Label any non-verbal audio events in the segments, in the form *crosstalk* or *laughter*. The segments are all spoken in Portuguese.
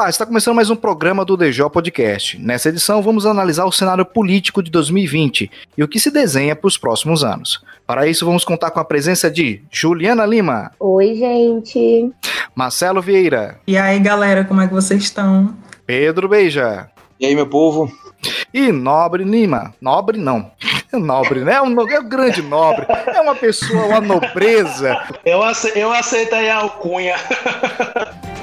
Olá, está começando mais um programa do DJ Podcast. Nessa edição, vamos analisar o cenário político de 2020 e o que se desenha para os próximos anos. Para isso, vamos contar com a presença de Juliana Lima. Oi, gente. Marcelo Vieira. E aí, galera, como é que vocês estão? Pedro Beija. E aí, meu povo? E Nobre Lima. Nobre não. *laughs* Nobre, né? É um, é um grande nobre. É uma pessoa, uma nobreza. Eu, ace, eu aceito aí a alcunha. *laughs*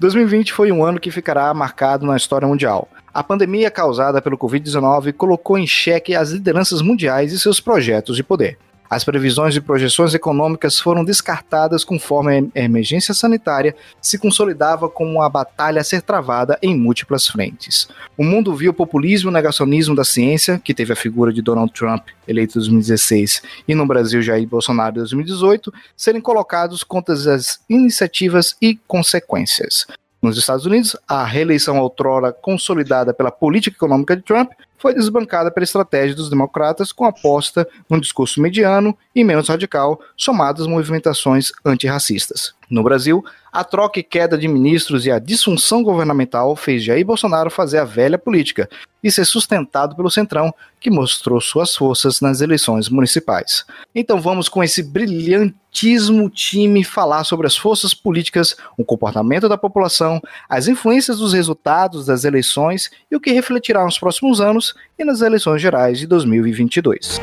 2020 foi um ano que ficará marcado na história mundial. A pandemia causada pelo Covid-19 colocou em xeque as lideranças mundiais e seus projetos de poder. As previsões e projeções econômicas foram descartadas conforme a emergência sanitária se consolidava como uma batalha a ser travada em múltiplas frentes. O mundo viu o populismo e negacionismo da ciência, que teve a figura de Donald Trump, eleito em 2016, e no Brasil Jair Bolsonaro em 2018, serem colocados contra as iniciativas e consequências. Nos Estados Unidos, a reeleição outrora consolidada pela política econômica de Trump foi desbancada pela estratégia dos democratas com aposta num discurso mediano e menos radical, somado às movimentações antirracistas. No Brasil, a troca e queda de ministros e a disfunção governamental fez Jair Bolsonaro fazer a velha política e ser sustentado pelo Centrão, que mostrou suas forças nas eleições municipais. Então vamos com esse brilhantíssimo time falar sobre as forças políticas, o comportamento da população, as influências dos resultados das eleições e o que refletirá nos próximos anos e nas eleições gerais de 2022.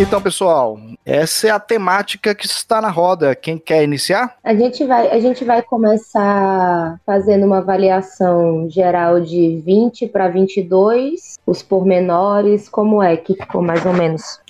Então, pessoal, essa é a temática que está na roda. Quem quer iniciar? A gente vai, a gente vai começar fazendo uma avaliação geral de 20 para 22, os pormenores, como é que ficou mais ou menos?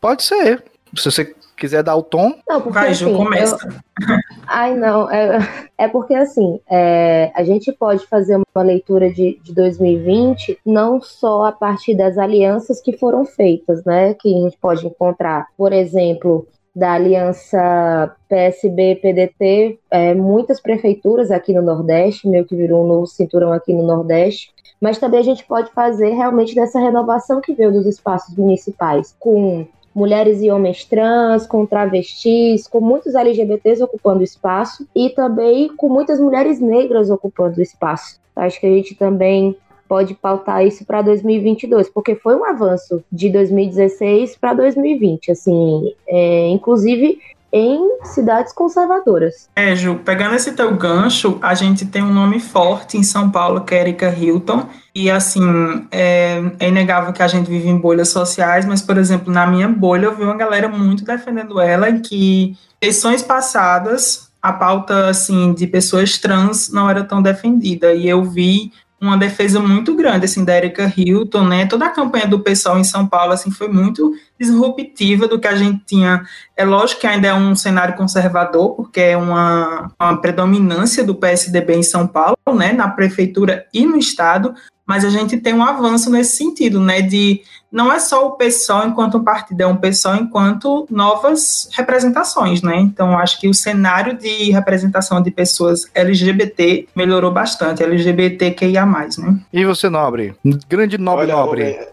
Pode ser. Se você quiser dar o tom. Não, porque Vai, assim, começa. eu- Ai, não. É, é porque assim, é, a gente pode fazer uma leitura de, de 2020 não só a partir das alianças que foram feitas, né? Que a gente pode encontrar, por exemplo, da aliança PSB-PDT, é, muitas prefeituras aqui no Nordeste, meio que virou um novo cinturão aqui no Nordeste. Mas também a gente pode fazer realmente dessa renovação que veio dos espaços municipais, com mulheres e homens trans, com travestis, com muitos LGBTs ocupando espaço e também com muitas mulheres negras ocupando espaço. Acho que a gente também pode pautar isso para 2022, porque foi um avanço de 2016 para 2020, assim, é, inclusive em cidades conservadoras. É, Ju, pegando esse teu gancho, a gente tem um nome forte em São Paulo, que é Erika Hilton, e assim, é, é inegável que a gente vive em bolhas sociais, mas, por exemplo, na minha bolha eu vi uma galera muito defendendo ela, que eleições passadas, a pauta, assim, de pessoas trans não era tão defendida, e eu vi uma defesa muito grande, assim, da Erika Hilton, né, toda a campanha do pessoal em São Paulo, assim, foi muito disruptiva do que a gente tinha. É lógico que ainda é um cenário conservador, porque é uma, uma predominância do PSDB em São Paulo, né, na prefeitura e no estado, mas a gente tem um avanço nesse sentido, né, de não é só o PSOL enquanto um partido, é um PSOL enquanto novas representações, né, então acho que o cenário de representação de pessoas LGBT melhorou bastante, LGBTQIA+, né. E você, Nobre? Grande nobre Olha, nobre. Rubem.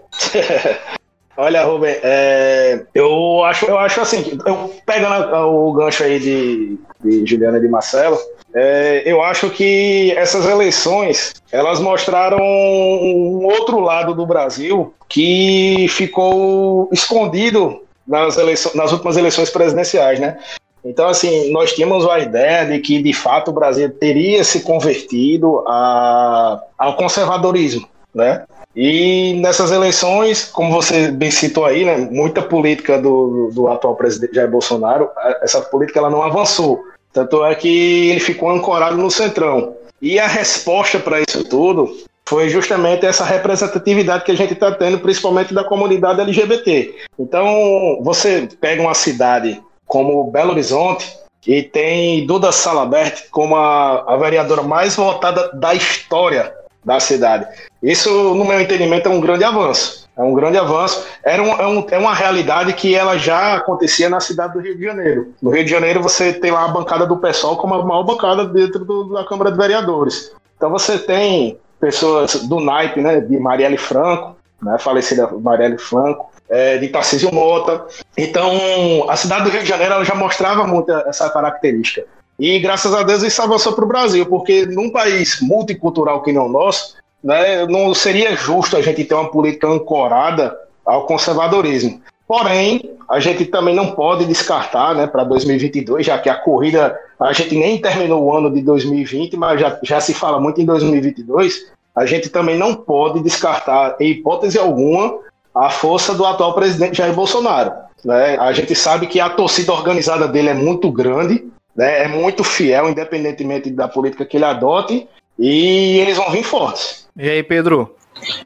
*laughs* Olha, Rubem, é, eu, acho, eu acho assim, eu, pegando o gancho aí de, de Juliana e de Marcelo, é, eu acho que essas eleições, elas mostraram um outro lado do Brasil que ficou escondido nas, nas últimas eleições presidenciais, né? Então, assim, nós tínhamos a ideia de que, de fato, o Brasil teria se convertido a, ao conservadorismo, né? E nessas eleições, como você bem citou aí, né, muita política do, do atual presidente Jair Bolsonaro, essa política ela não avançou. Tanto é que ele ficou ancorado no centrão. E a resposta para isso tudo foi justamente essa representatividade que a gente está tendo, principalmente da comunidade LGBT. Então, você pega uma cidade como Belo Horizonte e tem Duda Salabert como a, a vereadora mais votada da história da cidade. Isso, no meu entendimento, é um grande avanço. É um grande avanço. Era um, é, um- é uma realidade que ela já acontecia na cidade do Rio de Janeiro. No Rio de Janeiro, você tem lá a bancada do PSOL como a maior bancada dentro do- da Câmara de Vereadores. Então, você tem pessoas do naipe, né, de Marielle Franco, né, falecida Marielle Franco, é, de Tarcísio Mota. Então, a cidade do Rio de Janeiro já mostrava muito essa característica. E graças a Deus isso avançou para o Brasil, porque num país multicultural que não o nosso, né, não seria justo a gente ter uma política ancorada ao conservadorismo. Porém, a gente também não pode descartar né, para 2022, já que a corrida, a gente nem terminou o ano de 2020, mas já, já se fala muito em 2022, a gente também não pode descartar, em hipótese alguma, a força do atual presidente Jair Bolsonaro. Né? A gente sabe que a torcida organizada dele é muito grande, né? é muito fiel, independentemente da política que ele adote, e eles vão vir fortes. E aí, Pedro?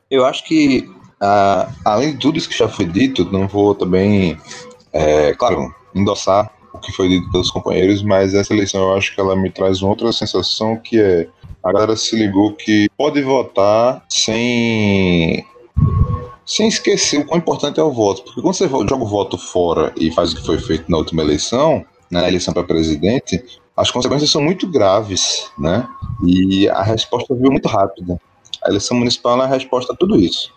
Eu acho que ah, além de tudo isso que já foi dito, não vou também, é, claro, endossar o que foi dito pelos companheiros, mas essa eleição eu acho que ela me traz uma outra sensação que é a galera se ligou que pode votar sem sem esquecer o quão importante é o voto, porque quando você joga o voto fora e faz o que foi feito na última eleição, na eleição para presidente, as consequências são muito graves, né? E a resposta veio muito rápida. A eleição municipal é a resposta a tudo isso.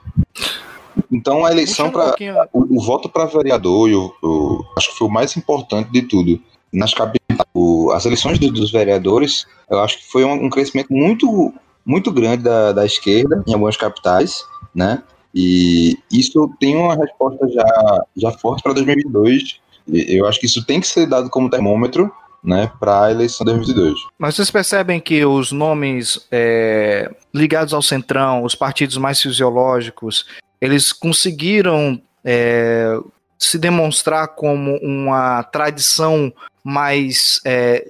Então a eleição para um o, o, voto para vereador, eu, eu, acho que foi o mais importante de tudo. Nas capitais, as eleições do, dos vereadores, eu acho que foi um, um crescimento muito muito grande da, da esquerda em algumas capitais, né? E isso tem uma resposta já já forte para 2022. Eu acho que isso tem que ser dado como termômetro né, para a eleição de 2022. Mas vocês percebem que os nomes é, ligados ao centrão, os partidos mais fisiológicos, eles conseguiram é, se demonstrar como uma tradição mais é,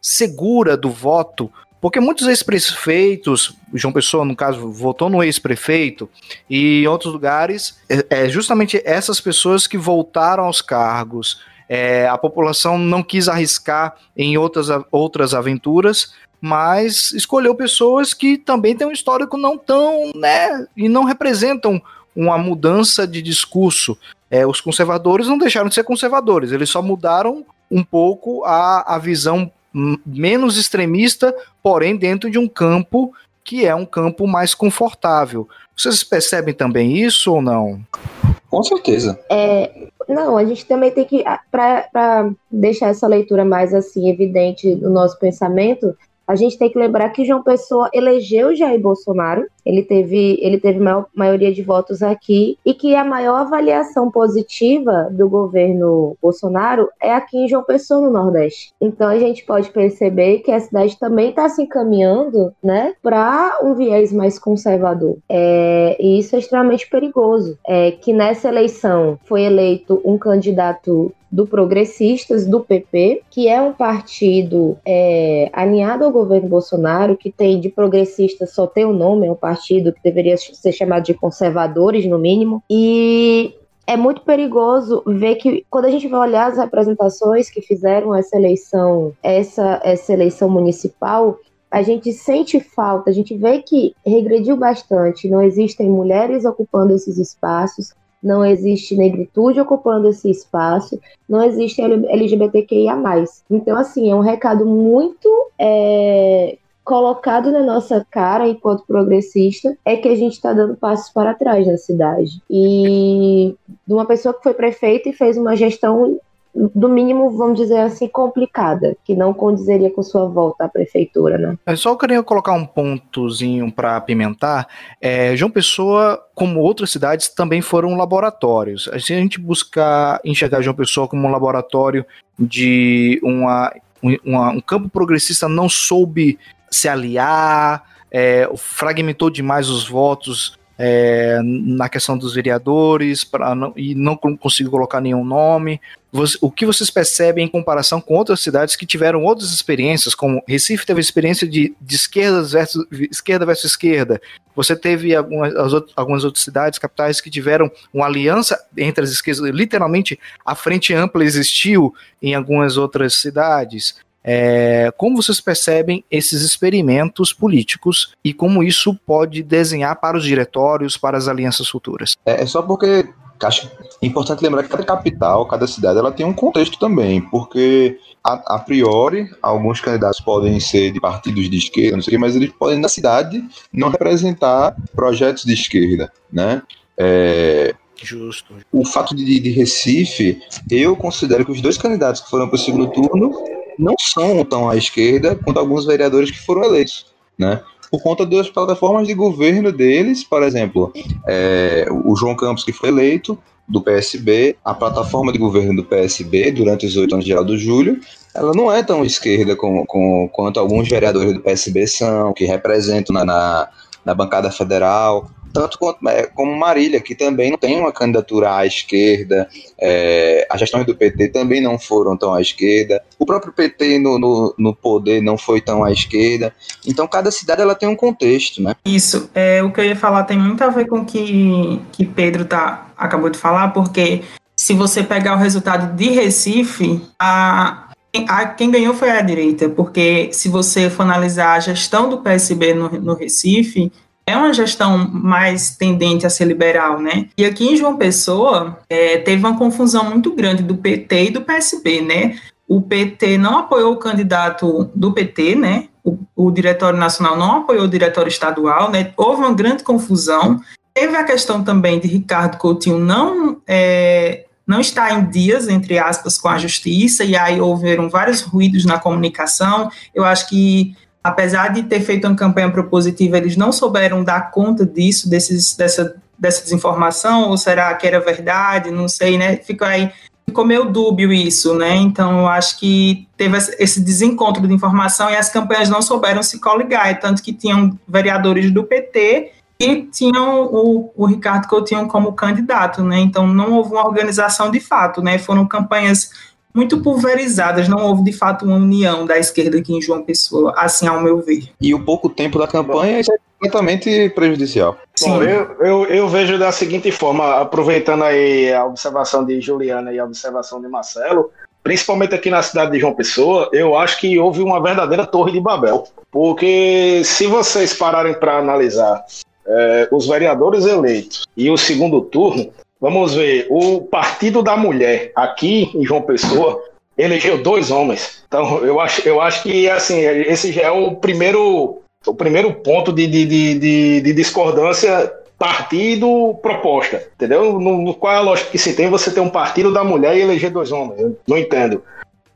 segura do voto, porque muitos ex-prefeitos, João Pessoa, no caso, votou no ex-prefeito, e em outros lugares, é, é justamente essas pessoas que voltaram aos cargos é, a população não quis arriscar em outras, outras aventuras, mas escolheu pessoas que também têm um histórico não tão, né, e não representam uma mudança de discurso. É, os conservadores não deixaram de ser conservadores, eles só mudaram um pouco a, a visão menos extremista, porém dentro de um campo que é um campo mais confortável. Vocês percebem também isso ou não? Com certeza. É, não, a gente também tem que, para deixar essa leitura mais assim evidente no nosso pensamento, a gente tem que lembrar que João Pessoa elegeu Jair Bolsonaro, ele teve, ele teve maior, maioria de votos aqui, e que a maior avaliação positiva do governo Bolsonaro é aqui em João Pessoa, no Nordeste. Então a gente pode perceber que a cidade também está se encaminhando né, para um viés mais conservador. É, e isso é extremamente perigoso. É, que nessa eleição foi eleito um candidato do Progressistas, do PP, que é um partido é, alinhado ao governo Bolsonaro, que tem de progressista só tem o nome, é um partido que deveria ser chamado de conservadores, no mínimo. E é muito perigoso ver que quando a gente vai olhar as representações que fizeram essa eleição, essa, essa eleição municipal, a gente sente falta, a gente vê que regrediu bastante, não existem mulheres ocupando esses espaços, não existe negritude ocupando esse espaço, não existe LGBTQIA. Então, assim, é um recado muito é, colocado na nossa cara enquanto progressista é que a gente está dando passos para trás na cidade. E de uma pessoa que foi prefeita e fez uma gestão do mínimo, vamos dizer assim, complicada, que não condizeria com sua volta à prefeitura, né? É só eu queria colocar um pontozinho para apimentar. É, João Pessoa, como outras cidades, também foram laboratórios. Se a gente buscar enxergar João Pessoa como um laboratório de uma, uma um campo progressista não soube se aliar, é, fragmentou demais os votos é, na questão dos vereadores não, e não consigo colocar nenhum nome. Você, o que vocês percebem em comparação com outras cidades que tiveram outras experiências, como Recife teve experiência de, de esquerda, versus, esquerda versus esquerda. Você teve algumas, algumas outras cidades, capitais, que tiveram uma aliança entre as esquerdas. Literalmente, a frente ampla existiu em algumas outras cidades. É, como vocês percebem esses experimentos políticos e como isso pode desenhar para os diretórios, para as alianças futuras? É, é só porque acho importante lembrar que cada capital, cada cidade, ela tem um contexto também, porque a, a, priori alguns candidatos podem ser de partidos de esquerda, não sei o que, mas eles podem na cidade não representar projetos de esquerda, né? É, Justo. O fato de, de Recife, eu considero que os dois candidatos que foram para o segundo turno não são tão à esquerda quanto alguns vereadores que foram eleitos, né? Por conta das plataformas de governo deles, por exemplo, é, o João Campos que foi eleito do PSB, a plataforma de governo do PSB durante os oito anos de Aldo Júlio, ela não é tão esquerda com, com, quanto alguns vereadores do PSB são, que representam na, na, na bancada federal tanto quanto, é, como Marília, que também não tem uma candidatura à esquerda, é, as gestões do PT também não foram tão à esquerda, o próprio PT no, no, no, poder não foi tão à esquerda, então cada cidade ela tem um contexto, né? Isso, é, o que eu ia falar tem muito a ver com o que, que Pedro tá, acabou de falar, porque se você pegar o resultado de Recife, a, a, quem ganhou foi a direita, porque se você for analisar a gestão do PSB no, no Recife, é uma gestão mais tendente a ser liberal, né? E aqui em João Pessoa é, teve uma confusão muito grande do PT e do PSB, né? O PT não apoiou o candidato do PT, né? O, o Diretório Nacional não apoiou o Diretório Estadual, né? Houve uma grande confusão. Teve a questão também de Ricardo Coutinho não é, não está em dias, entre aspas, com a justiça, e aí houveram vários ruídos na comunicação. Eu acho que apesar de ter feito uma campanha propositiva, eles não souberam dar conta disso, desses, dessa, dessa desinformação, ou será que era verdade? Não sei, né? Ficou aí, ficou meio dúbio isso, né? Então, eu acho que teve esse desencontro de informação e as campanhas não souberam se coligar, tanto que tinham vereadores do PT e tinham o, o Ricardo Coutinho como candidato, né? Então, não houve uma organização de fato, né? Foram campanhas muito pulverizadas, não houve de fato uma união da esquerda aqui em João Pessoa, assim ao meu ver. E o pouco tempo da campanha é completamente prejudicial. Sim. Bom, eu, eu, eu, vejo da seguinte forma, aproveitando aí a observação de Juliana e a observação de Marcelo, principalmente aqui na cidade de João Pessoa, eu acho que houve uma verdadeira torre de Babel. Porque se vocês pararem para analisar é, os vereadores eleitos e o segundo turno, Vamos ver, o Partido da Mulher, aqui em João Pessoa, elegeu dois homens. Então, eu acho, eu acho que assim, esse já é o primeiro, o primeiro ponto de, de, de, de discordância partido proposta, entendeu? No, qual é a lógica que se tem você ter um partido da mulher e eleger dois homens? Eu não entendo.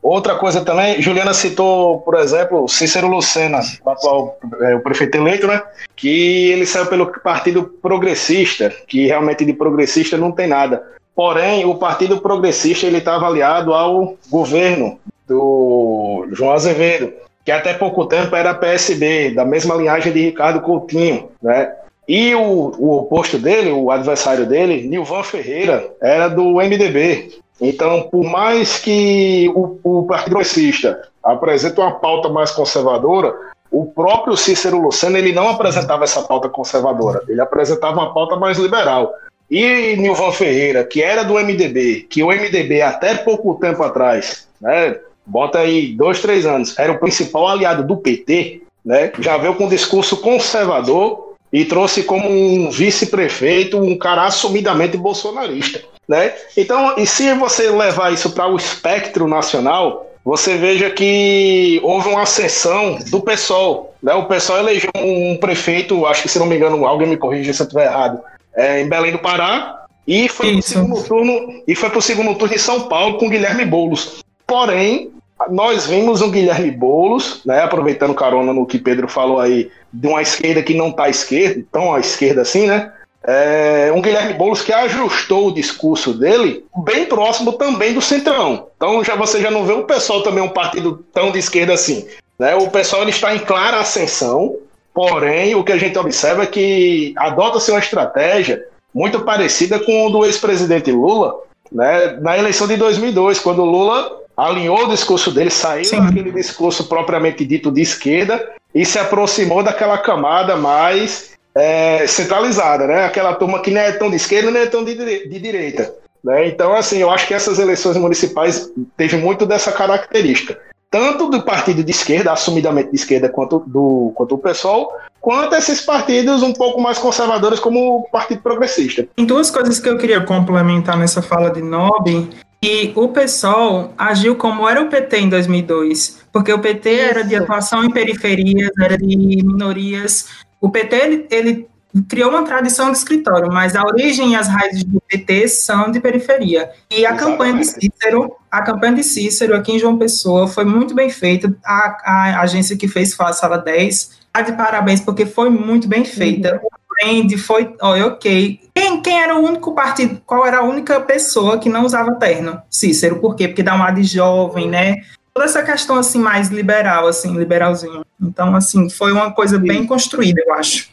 Outra coisa também, Juliana citou, por exemplo, Cícero Lucena, o atual é, o prefeito eleito, né? Que ele saiu pelo Partido Progressista, que realmente de progressista não tem nada. Porém, o Partido Progressista ele está avaliado ao governo do João Azevedo, que até pouco tempo era PSB, da mesma linhagem de Ricardo Coutinho, né? E o, o oposto dele, o adversário dele, Nilvan Ferreira, era do MDB. Então, por mais que o, o Partido Progressista apresente uma pauta mais conservadora, o próprio Cícero Lucena ele não apresentava essa pauta conservadora, ele apresentava uma pauta mais liberal. E Nilvan Ferreira, que era do MDB, que o MDB até pouco tempo atrás, né, bota aí dois, três anos, era o principal aliado do PT, né, já veio com um discurso conservador e trouxe como um vice-prefeito um cara assumidamente bolsonarista. Né? Então, e se você levar isso para o espectro nacional, você veja que houve uma ascensão do PSOL. Né? O PSOL elegeu um prefeito, acho que se não me engano, alguém me corrija se eu estiver errado, é, em Belém do Pará, e foi para o segundo turno e foi para o segundo turno em São Paulo com Guilherme Boulos. Porém, nós vimos um Guilherme Boulos, né, aproveitando carona no que Pedro falou aí, de uma esquerda que não está à esquerda, tão à esquerda assim, né? É, um Guilherme Boulos que ajustou o discurso dele bem próximo também do Centrão. Então já você já não vê o pessoal também um partido tão de esquerda assim. Né? O pessoal ele está em clara ascensão, porém o que a gente observa é que adota-se uma estratégia muito parecida com o do ex-presidente Lula né? na eleição de 2002, quando o Lula alinhou o discurso dele, saiu Sim. daquele discurso propriamente dito de esquerda e se aproximou daquela camada mais é, centralizada, né? Aquela turma que não é tão de esquerda nem é tão de, de direita. Né? Então, assim, eu acho que essas eleições municipais teve muito dessa característica. Tanto do partido de esquerda, assumidamente de esquerda, quanto do, quanto o PSOL, quanto esses partidos um pouco mais conservadores, como o Partido Progressista. Tem duas coisas que eu queria complementar nessa fala de Nobre, e o PSOL agiu como era o PT em 2002, porque o PT Isso. era de atuação em periferias, era de minorias, o PT ele, ele criou uma tradição de escritório, mas a origem e as raízes do PT são de periferia. E a Exatamente. campanha de Cícero, a campanha de Cícero aqui em João Pessoa foi muito bem feita. A, a agência que fez foi a Sala 10. Tá de parabéns, porque foi muito bem feita. Uhum. O brand foi, oh, ok. Quem, quem era o único partido, qual era a única pessoa que não usava terno? Cícero, por quê? Porque dá um ar de jovem, né? Toda essa questão, assim, mais liberal, assim, liberalzinho. Então, assim, foi uma coisa bem construída, eu acho.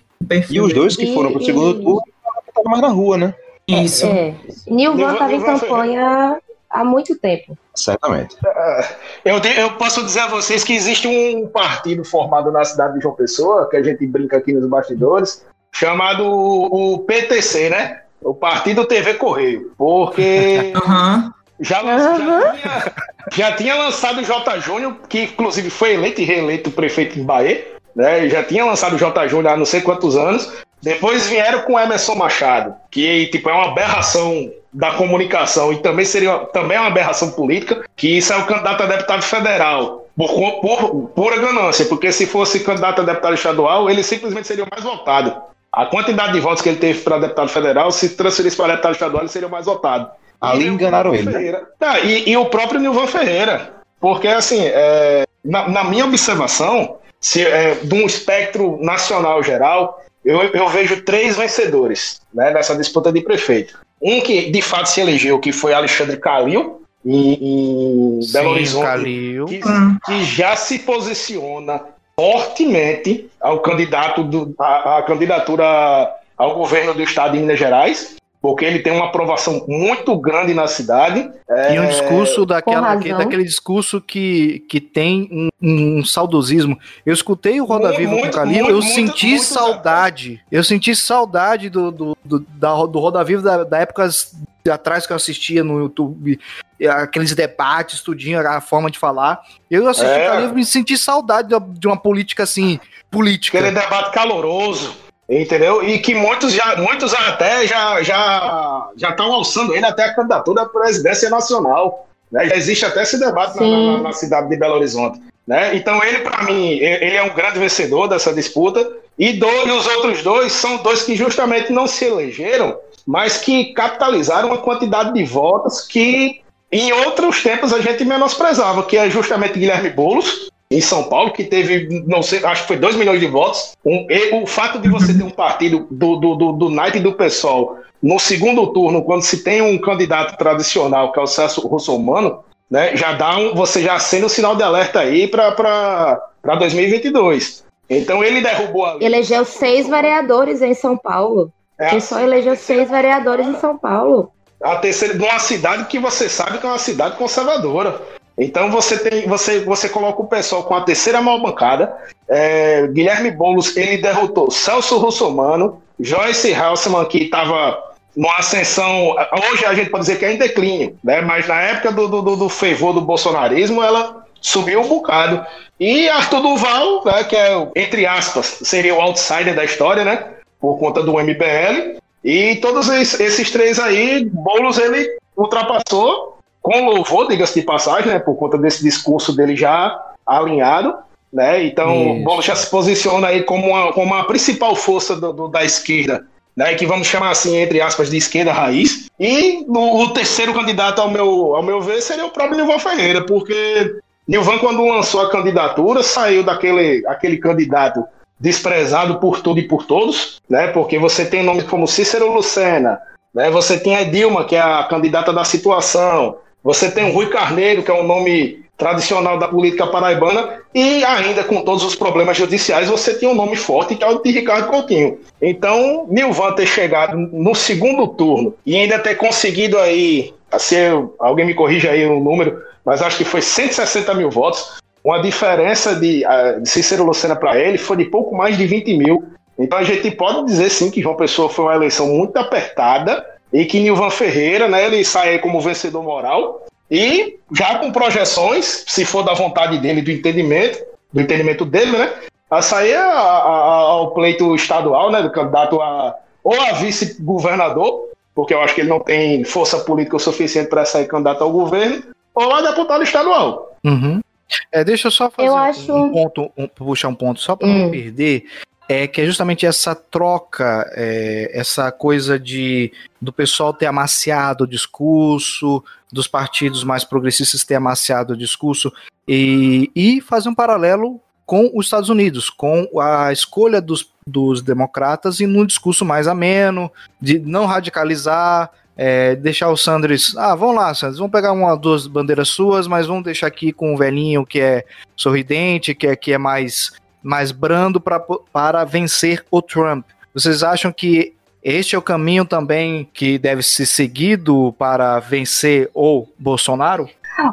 E os dois que foram para o segundo e... turno estavam mais na rua, né? Isso. É. Nilvan estava em campanha há muito tempo. Certamente. É, eu, eu posso dizer a vocês que existe um partido formado na cidade de João Pessoa, que a gente brinca aqui nos bastidores, chamado o PTC, né? O Partido TV Correio. Porque *laughs* uhum. Já, uhum. já, tinha, já tinha lançado o J. Júnior, que inclusive foi eleito e reeleito prefeito de Bahia né? Já tinha lançado o J. Júnior há não sei quantos anos. Depois vieram com Emerson Machado, que tipo, é uma aberração da comunicação e também seria também é uma aberração política, que isso é o candidato a deputado federal, por, por pura ganância, porque se fosse candidato a deputado estadual, ele simplesmente seria o mais votado. A quantidade de votos que ele teve para deputado federal, se transferisse para deputado estadual, ele seria o mais votado. Ali enganaram ele. Né? Ah, e, e, o próprio Nilvan Ferreira. Porque, assim, é, na, na minha observação, se, é, de um espectro nacional geral, eu, eu vejo três vencedores né, nessa disputa de prefeito. Um que de fato se elegeu, que foi Alexandre Calil, em, em Sim, Belo Horizonte, que, que, já se posiciona fortemente ao candidato do, a, a candidatura ao governo do estado de Minas Gerais porque ele tem uma aprovação muito grande na cidade. E um discurso daquela, que, daquele discurso que, que tem um, um saudosismo. Eu escutei o Roda Viva com o Calil, eu muito, senti muito, saudade. Muito. Eu senti saudade do, do, do, da, do Roda Viva da, da época atrás que eu assistia no YouTube, aqueles debates, tudinho, a forma de falar. Eu assisti é. o Calil e me senti saudade de uma política assim, política. Aquele debate caloroso. Entendeu? E que muitos já, muitos até já já já estão alçando ele até a candidatura à presidência nacional. Né? Já existe até esse debate na, na, na, cidade de Belo Horizonte. Né? Então ele, para mim, ele é um grande vencedor dessa disputa. E, do, e os outros dois são dois que justamente não se elegeram, mas que capitalizaram uma quantidade de votos que em outros tempos a gente menosprezava, que é justamente Guilherme Boulos, em São Paulo, que teve, não sei, acho que foi 2 milhões de votos. Um, o fato de você ter um partido do, do, do, do naipe do PSOL no segundo turno, quando se tem um candidato tradicional, que é o Celso Russomano, né, já dá um, você já acende um sinal de alerta aí para 2022. Então ele derrubou a. Elegeu seis vereadores em São Paulo. É ele só elegeu seis vereadores em São Paulo. A terceira, de uma cidade que você sabe que é uma cidade conservadora. Então você tem, você, você coloca o pessoal com a terceira maior bancada. É, Guilherme Boulos ele derrotou Celso Russomano, Joyce Halseman, que estava numa ascensão. Hoje a gente pode dizer que é em declínio, né? Mas na época do, do, do fervor do bolsonarismo, ela subiu um bocado. E Arthur Duval, né, que é, entre aspas, seria o outsider da história, né? Por conta do MBL. E todos esses três aí, Boulos ele ultrapassou com louvor, diga-se de passagem, né, por conta desse discurso dele já alinhado, né? Então, o Bolo já se posiciona aí como uma, como a principal força do, do, da esquerda, né? Que vamos chamar assim, entre aspas, de esquerda raiz. E o, o terceiro candidato, ao meu, ao meu ver, seria o próprio Nilvan Ferreira, porque Nilvan, quando lançou a candidatura, saiu daquele aquele candidato desprezado por tudo e por todos, né? Porque você tem nomes como Cícero Lucena, né? Você tem a Dilma, que é a candidata da situação, você tem o Rui Carneiro, que é um nome tradicional da política paraibana, e ainda com todos os problemas judiciais, você tem um nome forte que é o de Ricardo Coutinho. Então, Nilvan ter chegado no segundo turno e ainda ter conseguido aí, assim, alguém me corrija aí o número, mas acho que foi 160 mil votos, uma diferença de, de Cícero Lucena para ele foi de pouco mais de 20 mil. Então a gente pode dizer sim que João Pessoa foi uma eleição muito apertada, e que Nilvan Ferreira, né, ele sai como vencedor moral e já com projeções, se for da vontade dele, do entendimento, do entendimento dele, né, a sair a, a, ao pleito estadual, né, do candidato a ou a vice-governador, porque eu acho que ele não tem força política o suficiente para sair candidato ao governo, ou a deputado estadual. Uhum. É, deixa eu só fazer eu um, acho... um ponto, um, puxar um ponto só para hum. não perder. É que é justamente essa troca, é, essa coisa de do pessoal ter amaciado o discurso, dos partidos mais progressistas ter amaciado o discurso e, e fazer um paralelo com os Estados Unidos, com a escolha dos, dos democratas e num discurso mais ameno, de não radicalizar, é, deixar o Sanders. Ah, vamos lá, Sanders, vamos pegar uma duas bandeiras suas, mas vamos deixar aqui com o velhinho que é sorridente, que é, que é mais, mais brando pra, para vencer o Trump. Vocês acham que este é o caminho também que deve ser seguido para vencer o Bolsonaro?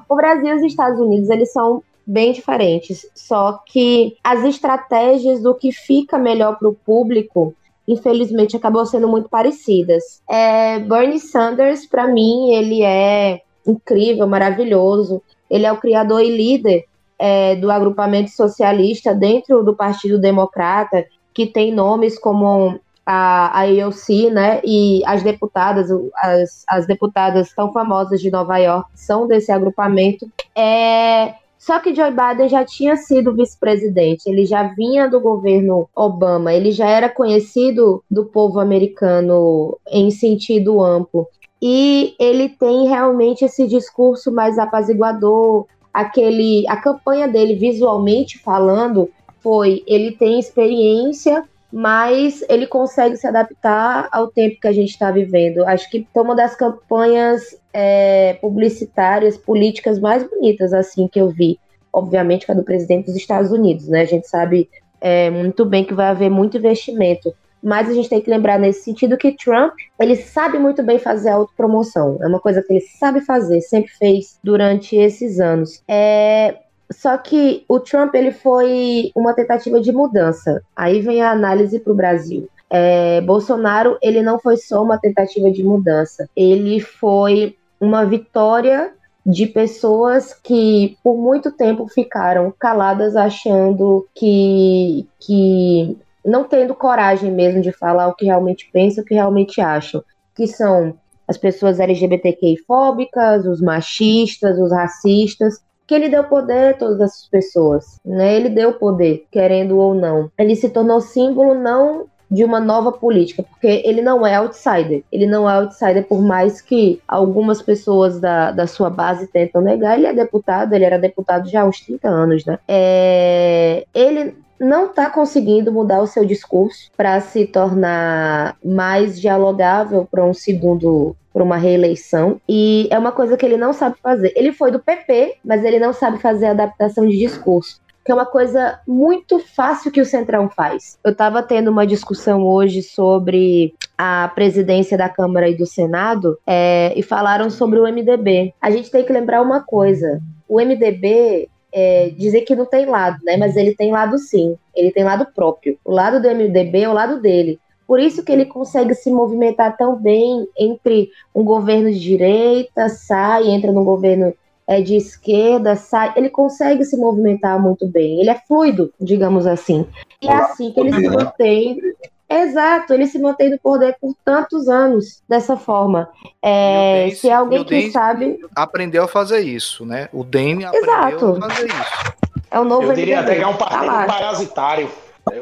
O Brasil e os Estados Unidos, eles são bem diferentes, só que as estratégias do que fica melhor para o público infelizmente acabou sendo muito parecidas. É, Bernie Sanders, para mim, ele é incrível, maravilhoso. Ele é o criador e líder é, do agrupamento socialista dentro do Partido Democrata, que tem nomes como a, a AOC, né, e as deputadas, as, as deputadas tão famosas de Nova York são desse agrupamento. É, só que Joe Biden já tinha sido vice-presidente, ele já vinha do governo Obama, ele já era conhecido do povo americano em sentido amplo. E ele tem realmente esse discurso mais apaziguador, aquele a campanha dele visualmente falando foi ele tem experiência mas ele consegue se adaptar ao tempo que a gente está vivendo. Acho que foi uma das campanhas é, publicitárias, políticas mais bonitas assim que eu vi. Obviamente que a do presidente dos Estados Unidos, né? A gente sabe é, muito bem que vai haver muito investimento. Mas a gente tem que lembrar nesse sentido que Trump, ele sabe muito bem fazer autopromoção. É uma coisa que ele sabe fazer, sempre fez durante esses anos. É, só que o Trump ele foi uma tentativa de mudança. Aí vem a análise para o Brasil. É, Bolsonaro ele não foi só uma tentativa de mudança, ele foi uma vitória de pessoas que por muito tempo ficaram caladas achando que, que não tendo coragem mesmo de falar o que realmente pensam, o que realmente acham, que são as pessoas LGBTQI fóbicas, os machistas, os racistas, que ele deu poder a todas essas pessoas, né? Ele deu poder, querendo ou não. Ele se tornou símbolo não de uma nova política, porque ele não é outsider. Ele não é outsider, por mais que algumas pessoas da, da sua base tentam negar. Ele é deputado, ele era deputado já há uns 30 anos, né? É, ele não está conseguindo mudar o seu discurso para se tornar mais dialogável para um segundo para uma reeleição e é uma coisa que ele não sabe fazer. Ele foi do PP, mas ele não sabe fazer adaptação de discurso que é uma coisa muito fácil que o Centrão faz. Eu estava tendo uma discussão hoje sobre a presidência da Câmara e do Senado é, e falaram sobre o MDB. A gente tem que lembrar uma coisa: o MDB é, dizer que não tem lado, né? Mas ele tem lado sim. Ele tem lado próprio. O lado do MDB é o lado dele. Por isso que ele consegue se movimentar tão bem entre um governo de direita, sai, entra num governo é, de esquerda, sai. Ele consegue se movimentar muito bem. Ele é fluido, digamos assim. E é assim que ele se mantém. Exato, ele se mantém no poder por tantos anos dessa forma. É, se é alguém que sabe. Aprendeu a fazer isso, né? O aprendeu Exato. a fazer isso. É o novo Eu diria até que é um partido tá parasitário.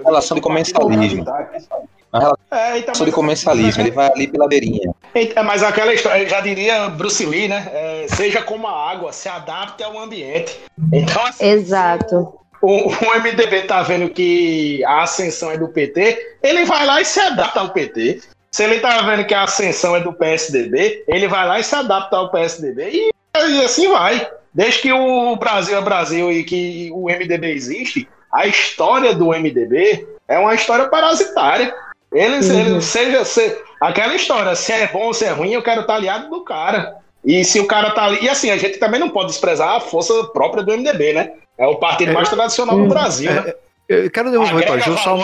Relação de comensalismo. É, então, de comensalismo, ele vai ali pela beirinha. É, mas aquela história, já diria Bruce Lee, né? É, seja como a água, se adapte ao ambiente. Então, assim, Exato. O, o MDB tá vendo que a ascensão é do PT, ele vai lá e se adapta ao PT. Se ele tá vendo que a ascensão é do PSDB, ele vai lá e se adapta ao PSDB. E, e assim vai. Desde que o Brasil é Brasil e que o MDB existe, a história do MDB é uma história parasitária. Ele, uhum. ele seja, se, aquela história, se é bom ou se é ruim, eu quero estar aliado do cara. E se o cara tá ali. E assim, a gente também não pode desprezar a força própria do MDB, né? É o partido é, mais tradicional do Brasil, né? É, eu quero devolver para Ju só.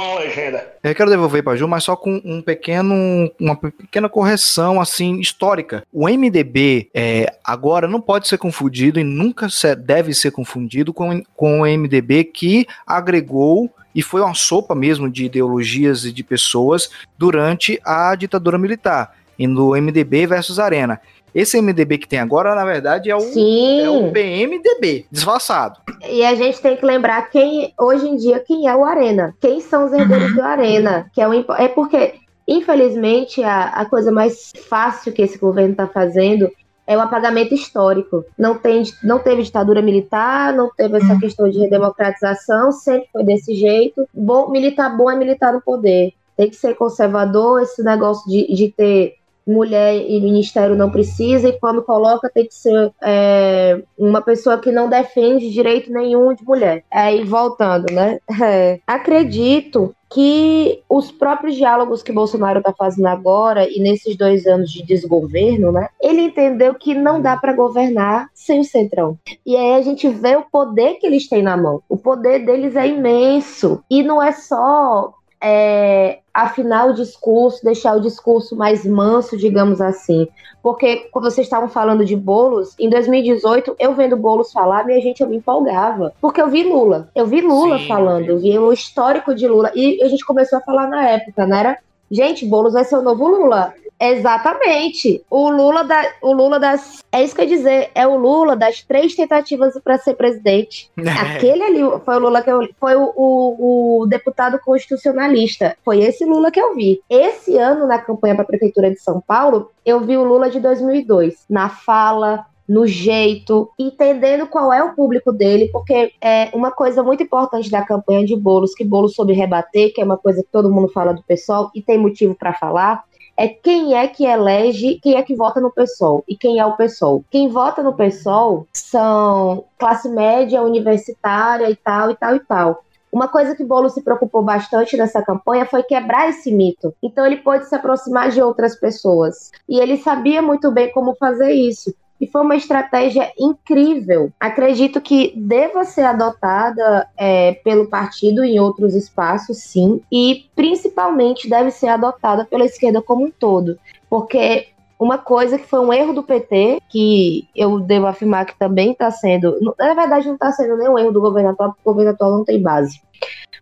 Eu quero devolver para Ju, mas só com um pequeno, uma pequena correção assim histórica. O MDB é, agora não pode ser confundido e nunca deve ser confundido com, com o MDB que agregou e foi uma sopa mesmo de ideologias e de pessoas durante a ditadura militar no MDB versus Arena. Esse MDB que tem agora, na verdade, é o, é o PMDB, disfarçado. E a gente tem que lembrar quem, hoje em dia, quem é o Arena. Quem são os herdeiros uhum. do Arena. Que é, o, é porque, infelizmente, a, a coisa mais fácil que esse governo está fazendo é o apagamento histórico. Não, tem, não teve ditadura militar, não teve essa questão de redemocratização, sempre foi desse jeito. Bom, militar bom é militar no poder. Tem que ser conservador, esse negócio de, de ter mulher e ministério não precisa, e quando coloca tem que ser é, uma pessoa que não defende direito nenhum de mulher. Aí, voltando, né? *laughs* É, acredito que os próprios diálogos que Bolsonaro está fazendo agora e nesses dois anos de desgoverno, né? Ele entendeu que não dá para governar sem o centrão. E aí a gente vê o poder que eles têm na mão. O poder deles é imenso e não é só é, afinar o discurso, deixar o discurso mais manso, digamos assim. Porque quando vocês estavam falando de bolos, em 2018, eu vendo bolos falar, minha gente, eu me empolgava. Porque eu vi Lula. Eu vi Lula Sim, falando, eu vi o histórico de Lula. E a gente começou a falar na época, não era? Gente, Boulos vai ser o novo Lula. Exatamente. O Lula da, o Lula das, é isso que eu ia dizer, é o Lula das três tentativas para ser presidente. *laughs* Aquele ali foi o Lula que eu, foi o, o, o, deputado constitucionalista. Foi esse Lula que eu vi. Esse ano na campanha para a prefeitura de São Paulo, eu vi o Lula de 2002, na fala, no jeito, entendendo qual é o público dele, porque é uma coisa muito importante da campanha de Bolos, que Bolos soube rebater, que é uma coisa que todo mundo fala do pessoal e tem motivo para falar, é quem é que elege, quem é que vota no PSOL e quem é o PSOL. Quem vota no PSOL são classe média, universitária e tal e tal e tal. Uma coisa que Bolo se preocupou bastante nessa campanha foi quebrar esse mito. Então ele pôde se aproximar de outras pessoas. E ele sabia muito bem como fazer isso e foi uma estratégia incrível. Acredito que deva ser adotada é, pelo partido em outros espaços, sim, e principalmente deve ser adotada pela esquerda como um todo, porque uma coisa que foi um erro do PT, que eu devo afirmar que também está sendo, na verdade não está sendo nenhum erro do governo atual, porque o governo atual não tem base.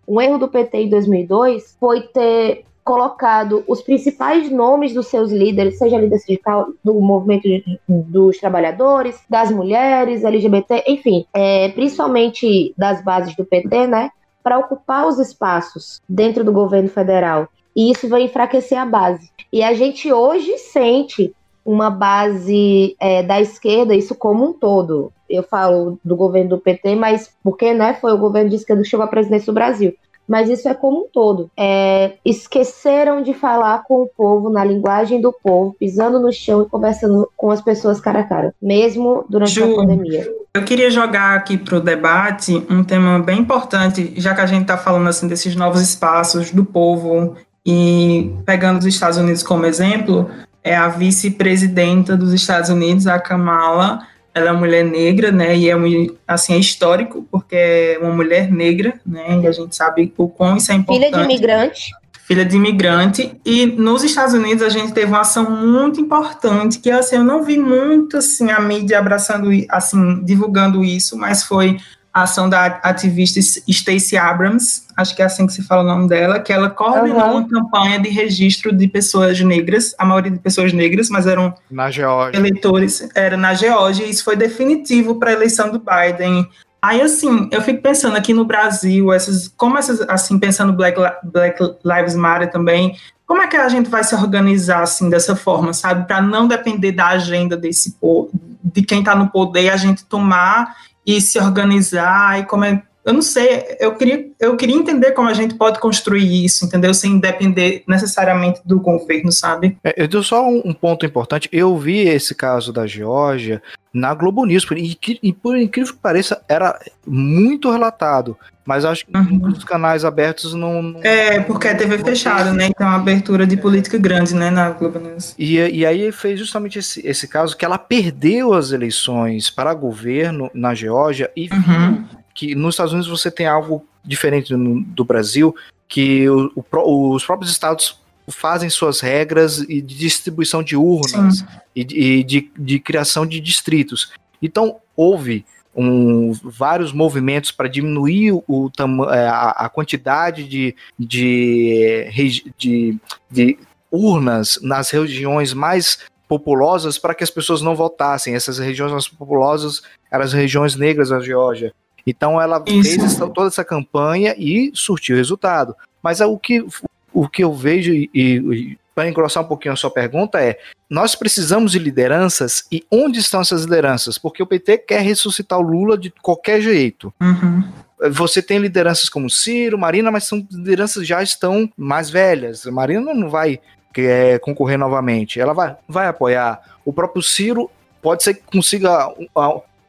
Um erro do PT em 2002 foi ter colocado os principais nomes dos seus líderes, seja líder sindical do movimento dos trabalhadores, das mulheres, LGBT, enfim, é, principalmente das bases do PT, né, para ocupar os espaços dentro do governo federal. E isso vai enfraquecer a base. E a gente hoje sente uma base é, da esquerda, isso como um todo. Eu falo do governo do PT, mas porque né, foi o governo de esquerda que chegou à presidência do Brasil mas isso é como um todo. É, esqueceram de falar com o povo na linguagem do povo, pisando no chão e conversando com as pessoas cara a cara, mesmo durante Ju, a pandemia. Eu queria jogar aqui para o debate um tema bem importante, já que a gente está falando assim desses novos espaços do povo e pegando os Estados Unidos como exemplo, é a vice-presidenta dos Estados Unidos, a Kamala ela é uma mulher negra, né, e é um, assim, é histórico, porque é uma mulher negra, né, e a gente sabe o quão isso é importante. Filha de imigrante. Filha de imigrante, e nos Estados Unidos a gente teve uma ação muito importante, que assim, eu não vi muito, assim, a mídia abraçando, assim, divulgando isso, mas foi a ação da ativista Stacey Abrams, acho que é assim que se fala o nome dela, que ela coordenou uhum. uma campanha de registro de pessoas negras, a maioria de pessoas negras, mas eram na Geórgia. eleitores, era na Geórgia, e isso foi definitivo para a eleição do Biden. Aí, assim, eu fico pensando aqui no Brasil, essas, como essas, assim, pensando Black, Black Lives Matter também, como é que a gente vai se organizar, assim, dessa forma, sabe? Para não depender da agenda desse povo, de quem está no poder, a gente tomar e se organizar e como é, eu não sei, eu queria, eu queria entender como a gente pode construir isso, entendeu? Sem depender necessariamente do governo, sabe? É, eu dou só um, um, ponto importante. Eu vi esse caso da Geórgia na Globo News, e, e, por incrível que pareça, era muito relatado. Mas acho que uhum. os canais abertos não, não, É, porque a TV fechada, né? Então, abertura de política grande, né, na Globo News. E, e aí fez justamente esse, esse caso que ela perdeu as eleições para governo na Geórgia e uhum que nos Estados Unidos você tem algo diferente do, do Brasil, que o, o, os próprios estados fazem suas regras de distribuição de urnas Sim. e, de, de, criação de distritos. Então, houve um, vários movimentos para diminuir o, é, a, a quantidade de, de, de, de urnas nas regiões mais populosas para que as pessoas não votassem. Essas regiões mais populosas eram as regiões negras da Geórgia. Então ela Isso. fez toda essa campanha e surtiu resultado. Mas é o que, o que eu vejo, e, e para engrossar um pouquinho a sua pergunta, é: nós precisamos de lideranças e onde estão essas lideranças? Porque o PT quer ressuscitar o Lula de qualquer jeito. Uhum. Você tem lideranças como Ciro, Marina, mas são lideranças já estão mais velhas. Marina não vai é, concorrer novamente. Ela vai, vai apoiar. O próprio Ciro pode ser que consiga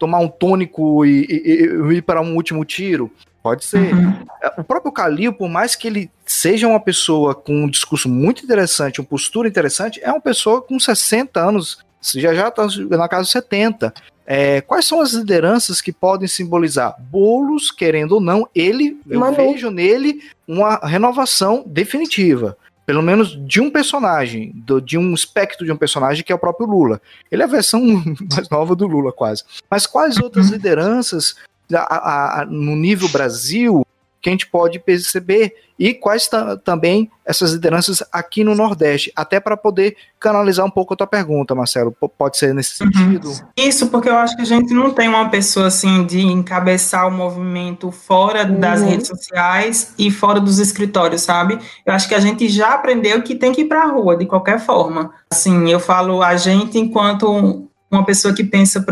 tomar um tônico e, e, e ir para um último tiro. Pode ser. Uhum. É, o próprio Calil, por mais que ele seja uma pessoa com um discurso muito interessante, uma postura interessante, é uma pessoa com 60 anos, já já está na casa dos 70. É, quais são as lideranças que podem simbolizar? Bolos, querendo ou não, ele, eu Manu. vejo nele uma renovação definitiva. Pelo menos de um personagem, do, de um espectro de um personagem que é o próprio Lula. Ele é a versão *laughs* mais nova do Lula, quase. Mas quais outras *laughs* lideranças a, a, no nível Brasil que a gente pode perceber e quais também essas lideranças aqui no Nordeste, até para poder canalizar um pouco a tua pergunta, Marcelo. P pode ser nesse uhum. sentido? Isso, porque eu acho que a gente não tem uma pessoa assim de encabeçar o movimento fora uhum. das redes sociais e fora dos escritórios, sabe? Eu acho que a gente já aprendeu que tem que ir para a rua de qualquer forma. Assim, eu falo a gente enquanto uma pessoa que pensa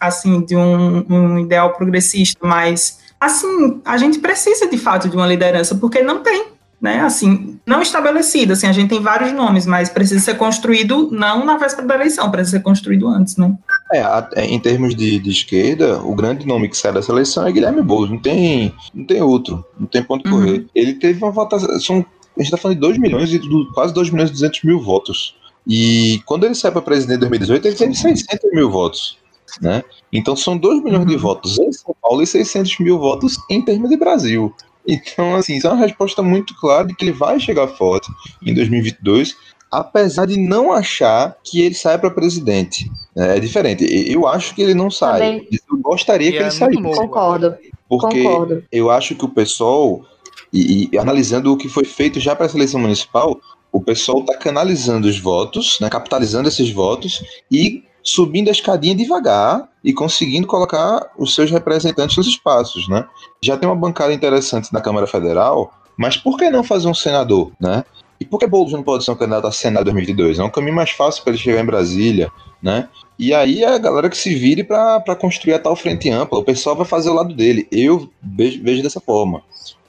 assim de um, um ideal progressista, mas assim, a gente precisa de fato de uma liderança, porque não tem, né? Assim, não estabelecida, assim, a gente tem vários nomes, mas precisa ser construído não na véspera da eleição, precisa ser construído antes, né? É, é, em termos de, de esquerda, o grande nome que sai dessa eleição é Guilherme Boulos, não tem, não tem outro, não tem ponto uhum. correr. Ele teve uma votação, são, a gente tá falando de 2 milhões e quase 2 milhões e 200 mil votos. E quando ele sai para presidente em 2018, ele teve 600 mil votos. Né? Então são 2 milhões de uhum. votos em São Paulo e 600 mil votos em termos de Brasil. Então, assim, isso é uma resposta muito clara de que ele vai chegar forte em 2022, apesar de não achar que ele saia para presidente. É, é diferente. Eu acho que ele não sai. Também. Eu gostaria e que é ele saísse. Concordo. Porque Concordo. eu acho que o pessoal, e, e analisando o que foi feito já para a eleição municipal, o pessoal está canalizando os votos, né, capitalizando esses votos e subindo a escadinha devagar e conseguindo colocar os seus representantes nos espaços, né? Já tem uma bancada interessante na Câmara Federal, mas por que não fazer um senador, né? E por que Boulos não pode ser um candidato a Senado 2022? É um caminho mais fácil para ele chegar em Brasília, né? E aí é a galera que se vire para construir a tal frente ampla. O pessoal vai fazer o lado dele. Eu vejo, vejo dessa forma.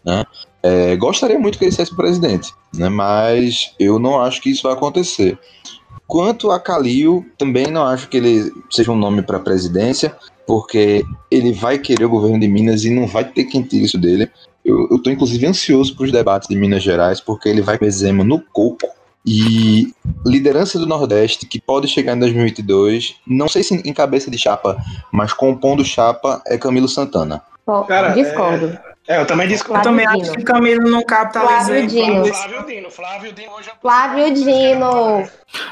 Né? É, gostaria muito que ele fosse presidente, né? mas eu não acho que isso vai acontecer. Quanto a Calil, também não acho que ele seja um nome para a presidência, porque ele vai querer o governo de Minas e não vai ter quem tire isso dele. Eu, estou inclusive ansioso para os debates de Minas Gerais, porque ele vai com Zema no coco. E liderança do Nordeste, que pode chegar em 2022, não sei se em cabeça de chapa, mas compondo chapa, é Camilo Santana. Cara, discordo. É... É, eu também discordo. Eu também acho que Camilo não capitaliza Flávio Dino. Flávio Dino. Flávio Dino hoje é... Flávio Dino.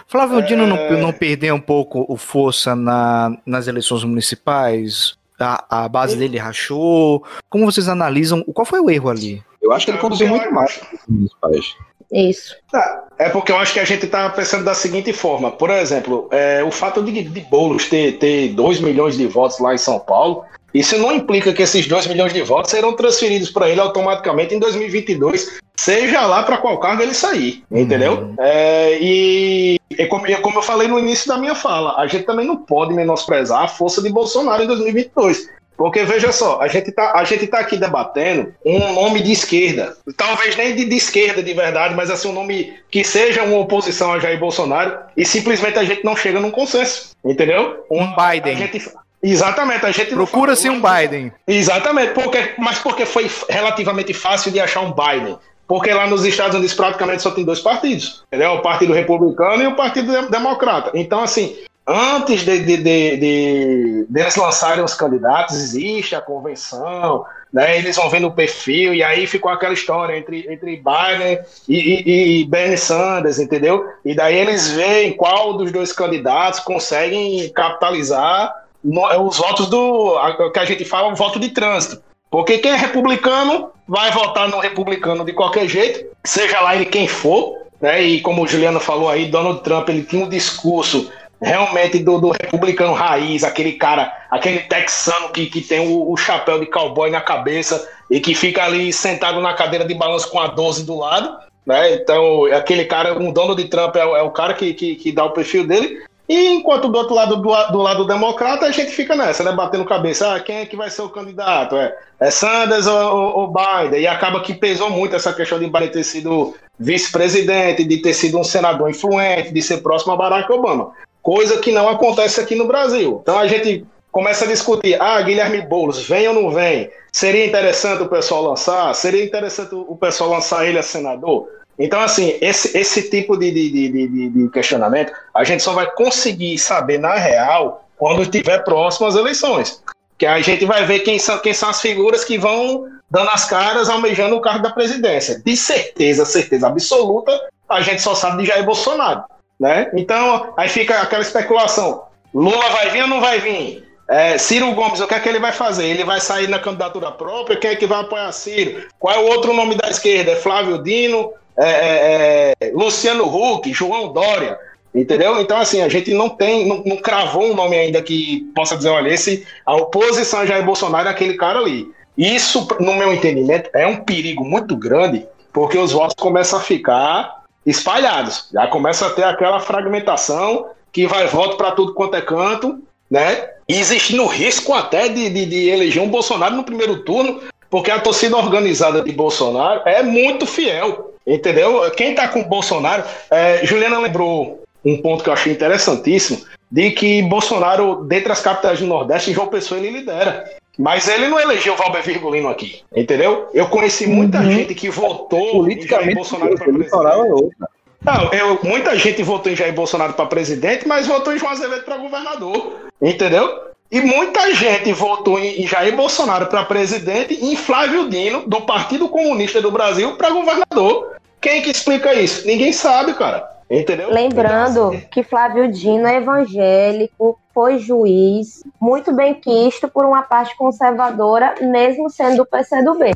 Flávio Dino não, é. não perdeu um pouco o força na, nas eleições municipais? A, a base dele rachou? Como vocês analisam? Qual foi o erro ali? Eu acho que ele conduziu muito mais municipais. Isso. Tá. É porque eu acho que a gente está pensando da seguinte forma. Por exemplo, é, o fato de, de Boulos ter, ter 2 milhões de votos lá em São Paulo isso não implica que esses 2 milhões de votos serão transferidos para ele automaticamente em 2022, seja lá para qual cargo ele sair, entendeu? Uhum. É, e, e como, como eu falei no início da minha fala, a gente também não pode menosprezar a força de Bolsonaro em 2022. Porque veja só, a gente tá, a gente tá aqui debatendo um nome de esquerda. Talvez nem de, de, esquerda de verdade, mas assim, um nome que seja uma oposição a Jair Bolsonaro, e simplesmente a gente não chega num consenso. Entendeu? Um, Biden. Gente, Exatamente, a gente procura-se um Biden. Exatamente, porque, mas porque foi relativamente fácil de achar um Biden. Porque lá nos Estados Unidos praticamente só tem dois partidos, entendeu? O Partido Republicano e o Partido Democrata. Então, assim, antes de, de, de, de, deles lançarem os candidatos, existe a convenção, né? Eles vão vendo o perfil, e aí ficou aquela história entre, entre Biden e, e, e Bernie Sanders, entendeu? E daí eles veem qual dos dois candidatos conseguem capitalizar é os votos do. que a gente fala, o voto de trânsito. Porque quem é republicano vai votar no republicano de qualquer jeito, seja lá ele quem for. Né? E como o Juliano falou aí, Donald Trump ele tinha um discurso realmente do, do, republicano raiz, aquele cara, aquele texano que, que tem o, o, chapéu de cowboy na cabeça e que fica ali sentado na cadeira de balanço com a 12 do lado, né? Então, aquele cara, um dono de Trump é, é o cara que, que, que, dá o perfil dele. E enquanto do outro lado, do, do lado democrata, a gente fica nessa, né? Batendo cabeça, ah, quem é que vai ser o candidato? É, é Sanders ou, ou Biden? E acaba que pesou muito essa questão de Biden ter sido vice-presidente, de ter sido um senador influente, de ser próximo a Barack Obama. Coisa que não acontece aqui no Brasil. Então a gente começa a discutir, ah, Guilherme Boulos, vem ou não vem? Seria interessante o pessoal lançar? Seria interessante o pessoal lançar ele a senador? Então, assim, esse, esse tipo de, de, de, de, questionamento a gente só vai conseguir saber na real quando estiver próximo às eleições. Que a gente vai ver quem são, quem são as figuras que vão dando as caras almejando o cargo da presidência. De certeza, certeza absoluta, a gente só sabe de Jair Bolsonaro. Né? Então, aí fica aquela especulação: Lula vai vir ou não vai vir? É, Ciro Gomes, o que é que ele vai fazer? Ele vai sair na candidatura própria? Quem é que vai apoiar Ciro? Qual é o outro nome da esquerda? É Flávio Dino? É, é, é, Luciano Huck, João Dória, entendeu? Então, assim, a gente não tem, não, não, cravou um nome ainda que possa dizer, olha, esse, a oposição a Jair Bolsonaro é aquele cara ali. Isso, no meu entendimento, é um perigo muito grande, porque os votos começam a ficar espalhados, já começa a ter aquela fragmentação que vai voto para tudo quanto é canto, né? E existindo risco até de, de, de eleger um Bolsonaro no primeiro turno, porque a torcida organizada de Bolsonaro é muito fiel. Entendeu? Quem está com o Bolsonaro, é, Juliana lembrou um ponto que eu achei interessantíssimo, de que Bolsonaro, dentre as capitais do Nordeste, João Pessoa, ele lidera. Mas ele não elegeu o Valber Virgulino aqui, entendeu? Eu conheci muita uhum. gente que votou Politicamente, Bolsonaro para presidente. É não, eu, muita gente votou em Jair Bolsonaro para presidente, mas votou em João Azevedo para governador, entendeu? E muita gente votou em Jair Bolsonaro para presidente e em Flávio Dino, do Partido Comunista do Brasil, para governador. Quem que explica isso? Ninguém sabe, cara. Entendeu? Lembrando então, que Flávio Dino é evangélico, foi juiz, muito bem quisto por uma parte conservadora, mesmo sendo do PCdoB.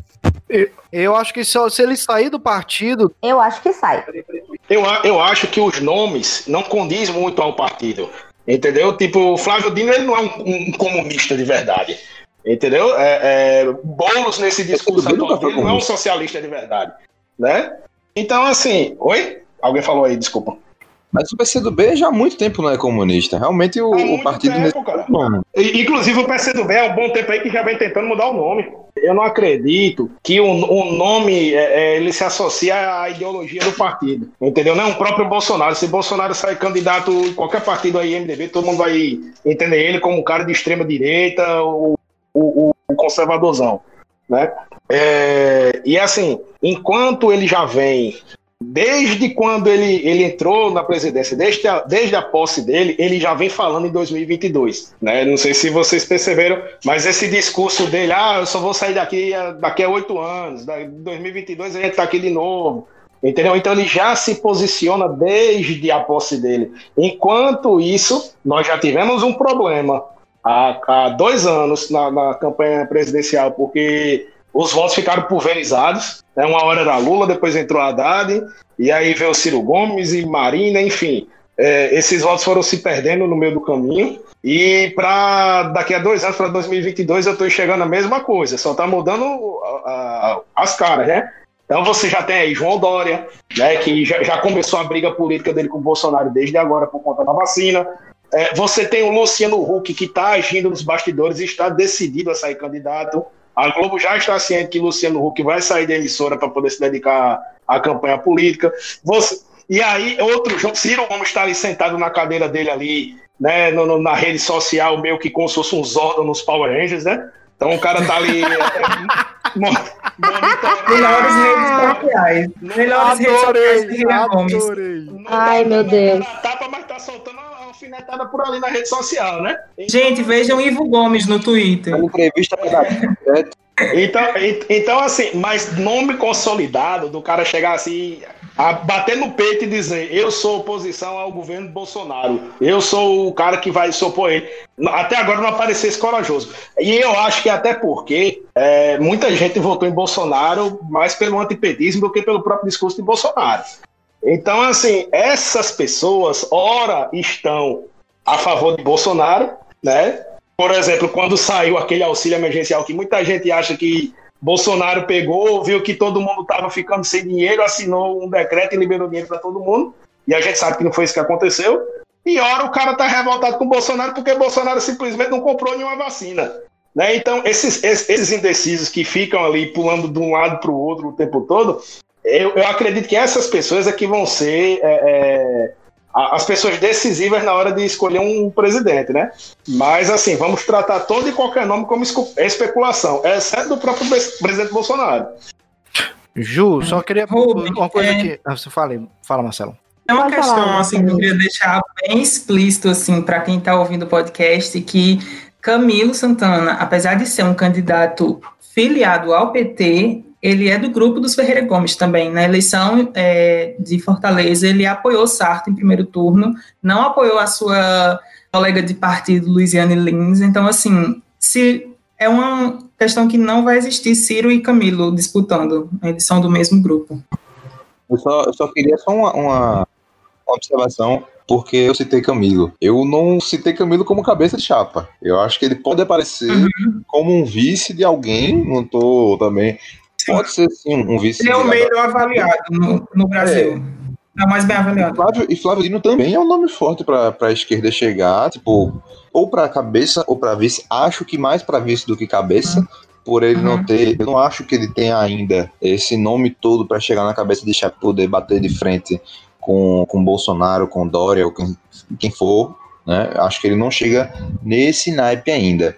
Eu, eu acho que só, se ele sair do partido. Eu acho que sai. Eu, eu acho que os nomes não condizem muito ao partido. Entendeu? Tipo, Flávio Dino ele não é um, um comunista de verdade. Entendeu? É, é, Boulos nesse discurso atual, ele não é um socialista de verdade. Né? Então, assim, oi? Alguém falou aí, desculpa. Mas o PCdoB já há muito tempo não é comunista. Realmente o, o partido. Tempo, cara. Inclusive o PCdoB é um bom tempo aí que já vem tentando mudar o nome. Eu não acredito que o, o nome é, é, ele se associa à ideologia do partido. Entendeu? Não é o próprio Bolsonaro. Se Bolsonaro sair candidato em qualquer partido aí, MDB, todo mundo vai entender ele como um cara de extrema direita, o, o, o conservadorzão. Né? É, e assim, enquanto ele já vem desde quando ele, ele entrou na presidência, desde a, desde a posse dele, ele já vem falando em 2022. Né? Não sei se vocês perceberam, mas esse discurso dele, ah, eu só vou sair daqui daqui a oito anos, em 2022 a gente está aqui de novo. Entendeu? Então ele já se posiciona desde a posse dele. Enquanto isso, nós já tivemos um problema há, há dois anos na, na campanha presidencial, porque os votos ficaram pulverizados. Né? Uma hora era Lula, depois entrou Haddad, e aí veio Ciro Gomes e Marina, enfim. É, esses votos foram se perdendo no meio do caminho. E para daqui a dois anos, para 2022, eu estou enxergando a mesma coisa, só está mudando a, a, as caras, né? Então você já tem aí João Dória, né, que já, já, começou a briga política dele com o Bolsonaro desde agora por conta da vacina. É, você tem o Luciano Huck, que está agindo nos bastidores e está decidido a sair candidato. A Globo já está ciente que Luciano Huck vai sair da emissora para poder se dedicar à campanha política. Você, e aí, outro João Ciro Gomes está ali sentado na cadeira dele ali, né, no, no, na rede social, meio que como se fosse um Zordon nos Power Rangers, né? Então o cara tá ali. é, *laughs* Melhores redes sociais. Melhores redes sociais Ai, meu Deus. Tapa, mas tá soltando alfinetada por ali na rede social, né? Gente, vejam Ivo Gomes no Twitter. Entrevista então, então, assim, mas nome consolidado do cara chegar assim, a bater no peito e dizer: eu sou oposição ao governo Bolsonaro, eu sou o cara que vai se opor ele. Até agora não apareceu esse corajoso. E eu acho que até porque é, muita gente votou em Bolsonaro mais pelo antipetismo do que pelo próprio discurso de Bolsonaro. Então, assim, essas pessoas, ora estão a favor de Bolsonaro, né? Por exemplo, quando saiu aquele auxílio emergencial que muita gente acha que Bolsonaro pegou, viu que todo mundo estava ficando sem dinheiro, assinou um decreto e liberou dinheiro para todo mundo. E a gente sabe que não foi isso que aconteceu. E ora o cara tá revoltado com Bolsonaro porque Bolsonaro simplesmente não comprou nenhuma vacina. Né? Então, esses, esses indecisos que ficam ali pulando de um lado para o outro o tempo todo, eu, eu, acredito que essas pessoas é que vão ser é, é, as pessoas decisivas na hora de escolher um presidente, né? Mas, assim, vamos tratar todo e qualquer nome como especulação, exceto do próprio presidente Bolsonaro. Ju, só queria uma coisa é... que. Ah, você fala, fala, Marcelo. É uma questão falar, assim que eu queria deixar bem explícito assim para quem está ouvindo o podcast que Camilo Santana, apesar de ser um candidato filiado ao PT, ele é do grupo dos Ferreira Gomes também. Na eleição é, de Fortaleza, ele apoiou Sarto em primeiro turno, não apoiou a sua colega de partido, Luiziane Lins. Então, assim, se é uma questão que não vai existir Ciro e Camilo disputando. Eles são do mesmo grupo. Eu só, eu só queria só uma, uma observação porque eu citei Camilo. Eu não citei Camilo como cabeça de chapa. Eu acho que ele pode aparecer uhum. como um vice de alguém, não tô também. Pode ser sim um vice. Ele é o melhor avaliado no, no Brasil. É. é o mais bem avaliado. Flávio, e Flávio Dino também é um nome forte para a esquerda chegar, tipo, ou para cabeça ou para vice. Acho que mais para vice do que cabeça. Uhum por ele uhum. não ter, eu não acho que ele tenha ainda esse nome todo para chegar na cabeça de chapa poder bater de frente com, com Bolsonaro, com Dória, ou quem, quem for, né? Acho que ele não chega nesse naipe ainda.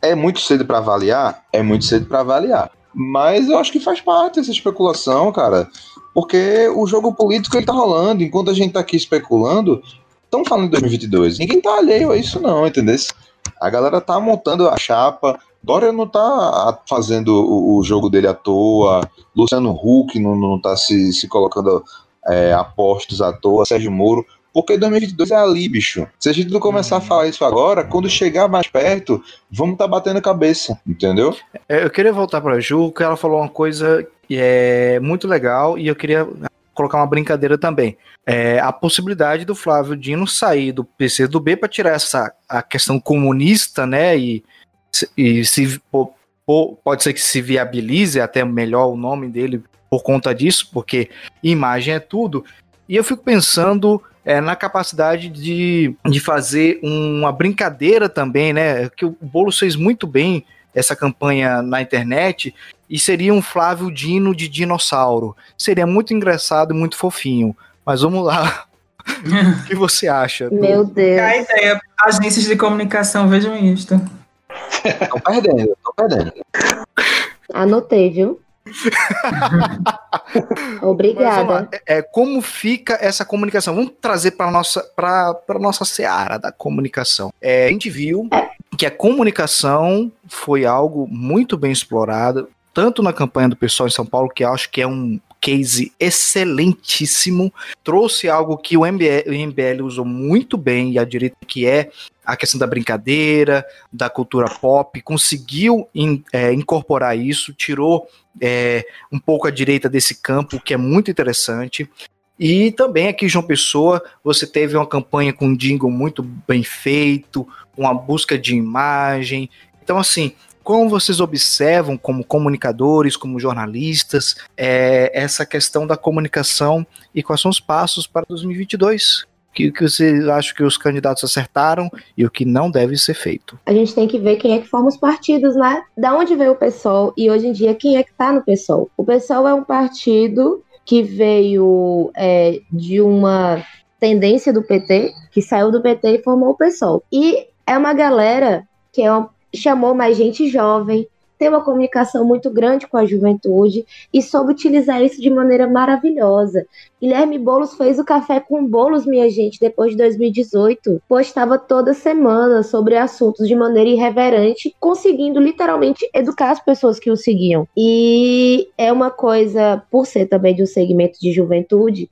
É muito cedo para avaliar? É muito cedo para avaliar. Mas eu acho que faz parte essa especulação, cara. Porque o jogo político ele tá rolando. Enquanto a gente tá aqui especulando, estão falando de 2022. Ninguém tá alheio a isso, não, entendeu? A galera tá montando a chapa. Dória não tá fazendo o, o jogo dele à toa. Luciano Huck não, não tá se, se colocando é, apostos à toa, Sérgio Moro, porque 2022 é ali, bicho. Se a gente não começar a falar isso agora, quando chegar mais perto, vamos estar tá batendo cabeça, entendeu? É, eu queria voltar para a Ju, que ela falou uma coisa que é muito legal e eu queria colocar uma brincadeira também. É, a possibilidade do Flávio Dino sair do PC do B para tirar essa a questão comunista, né? E, e se pode ser que se viabilize até melhor o nome dele por conta disso, porque imagem é tudo. E eu fico pensando é, na capacidade de, de fazer uma brincadeira também, né? Que o Boulos fez muito bem essa campanha na internet e seria um Flávio Dino de dinossauro. Seria muito engraçado e muito fofinho. Mas vamos lá. *laughs* o que você acha? Meu Deus. A ideia, agências de comunicação, vejam isto. Estão perdendo, estão perdendo. Anotei, viu? *laughs* Obrigada. é, como fica essa comunicação? Vamos trazer para nossa para nossa seara da comunicação. É, a gente viu que a comunicação foi algo muito bem explorado, tanto na campanha do pessoal em São Paulo, que acho que é um case excelentíssimo, trouxe algo que o MBL, o MBL usou muito bem e a direita que é a questão da brincadeira, da cultura pop, conseguiu in, é, incorporar isso, tirou é, um pouco a direita desse campo, que é muito interessante. E também aqui, João Pessoa, você teve uma campanha com um jingle muito bem feito, uma busca de imagem. Então, assim, como vocês observam como comunicadores, como jornalistas, é, essa questão da comunicação e quais são os passos para 2022? Que, que você acha que os candidatos acertaram e o que não deve ser feito? A gente tem que ver quem é que forma os partidos, né? Da onde veio o PSOL e hoje em dia quem é que está no PSOL? O PSOL é um partido que veio é, de uma tendência do PT, que saiu do PT e formou o PSOL. E é uma galera que é uma, chamou mais gente jovem, tem uma comunicação muito grande com a juventude e soube utilizar isso de maneira maravilhosa. Guilherme Bolos fez o Café com Bolos, minha gente, depois de 2018. Postava toda semana sobre assuntos de maneira irreverente, conseguindo literalmente educar as pessoas que o seguiam. E é uma coisa, por ser também de um segmento de juventude,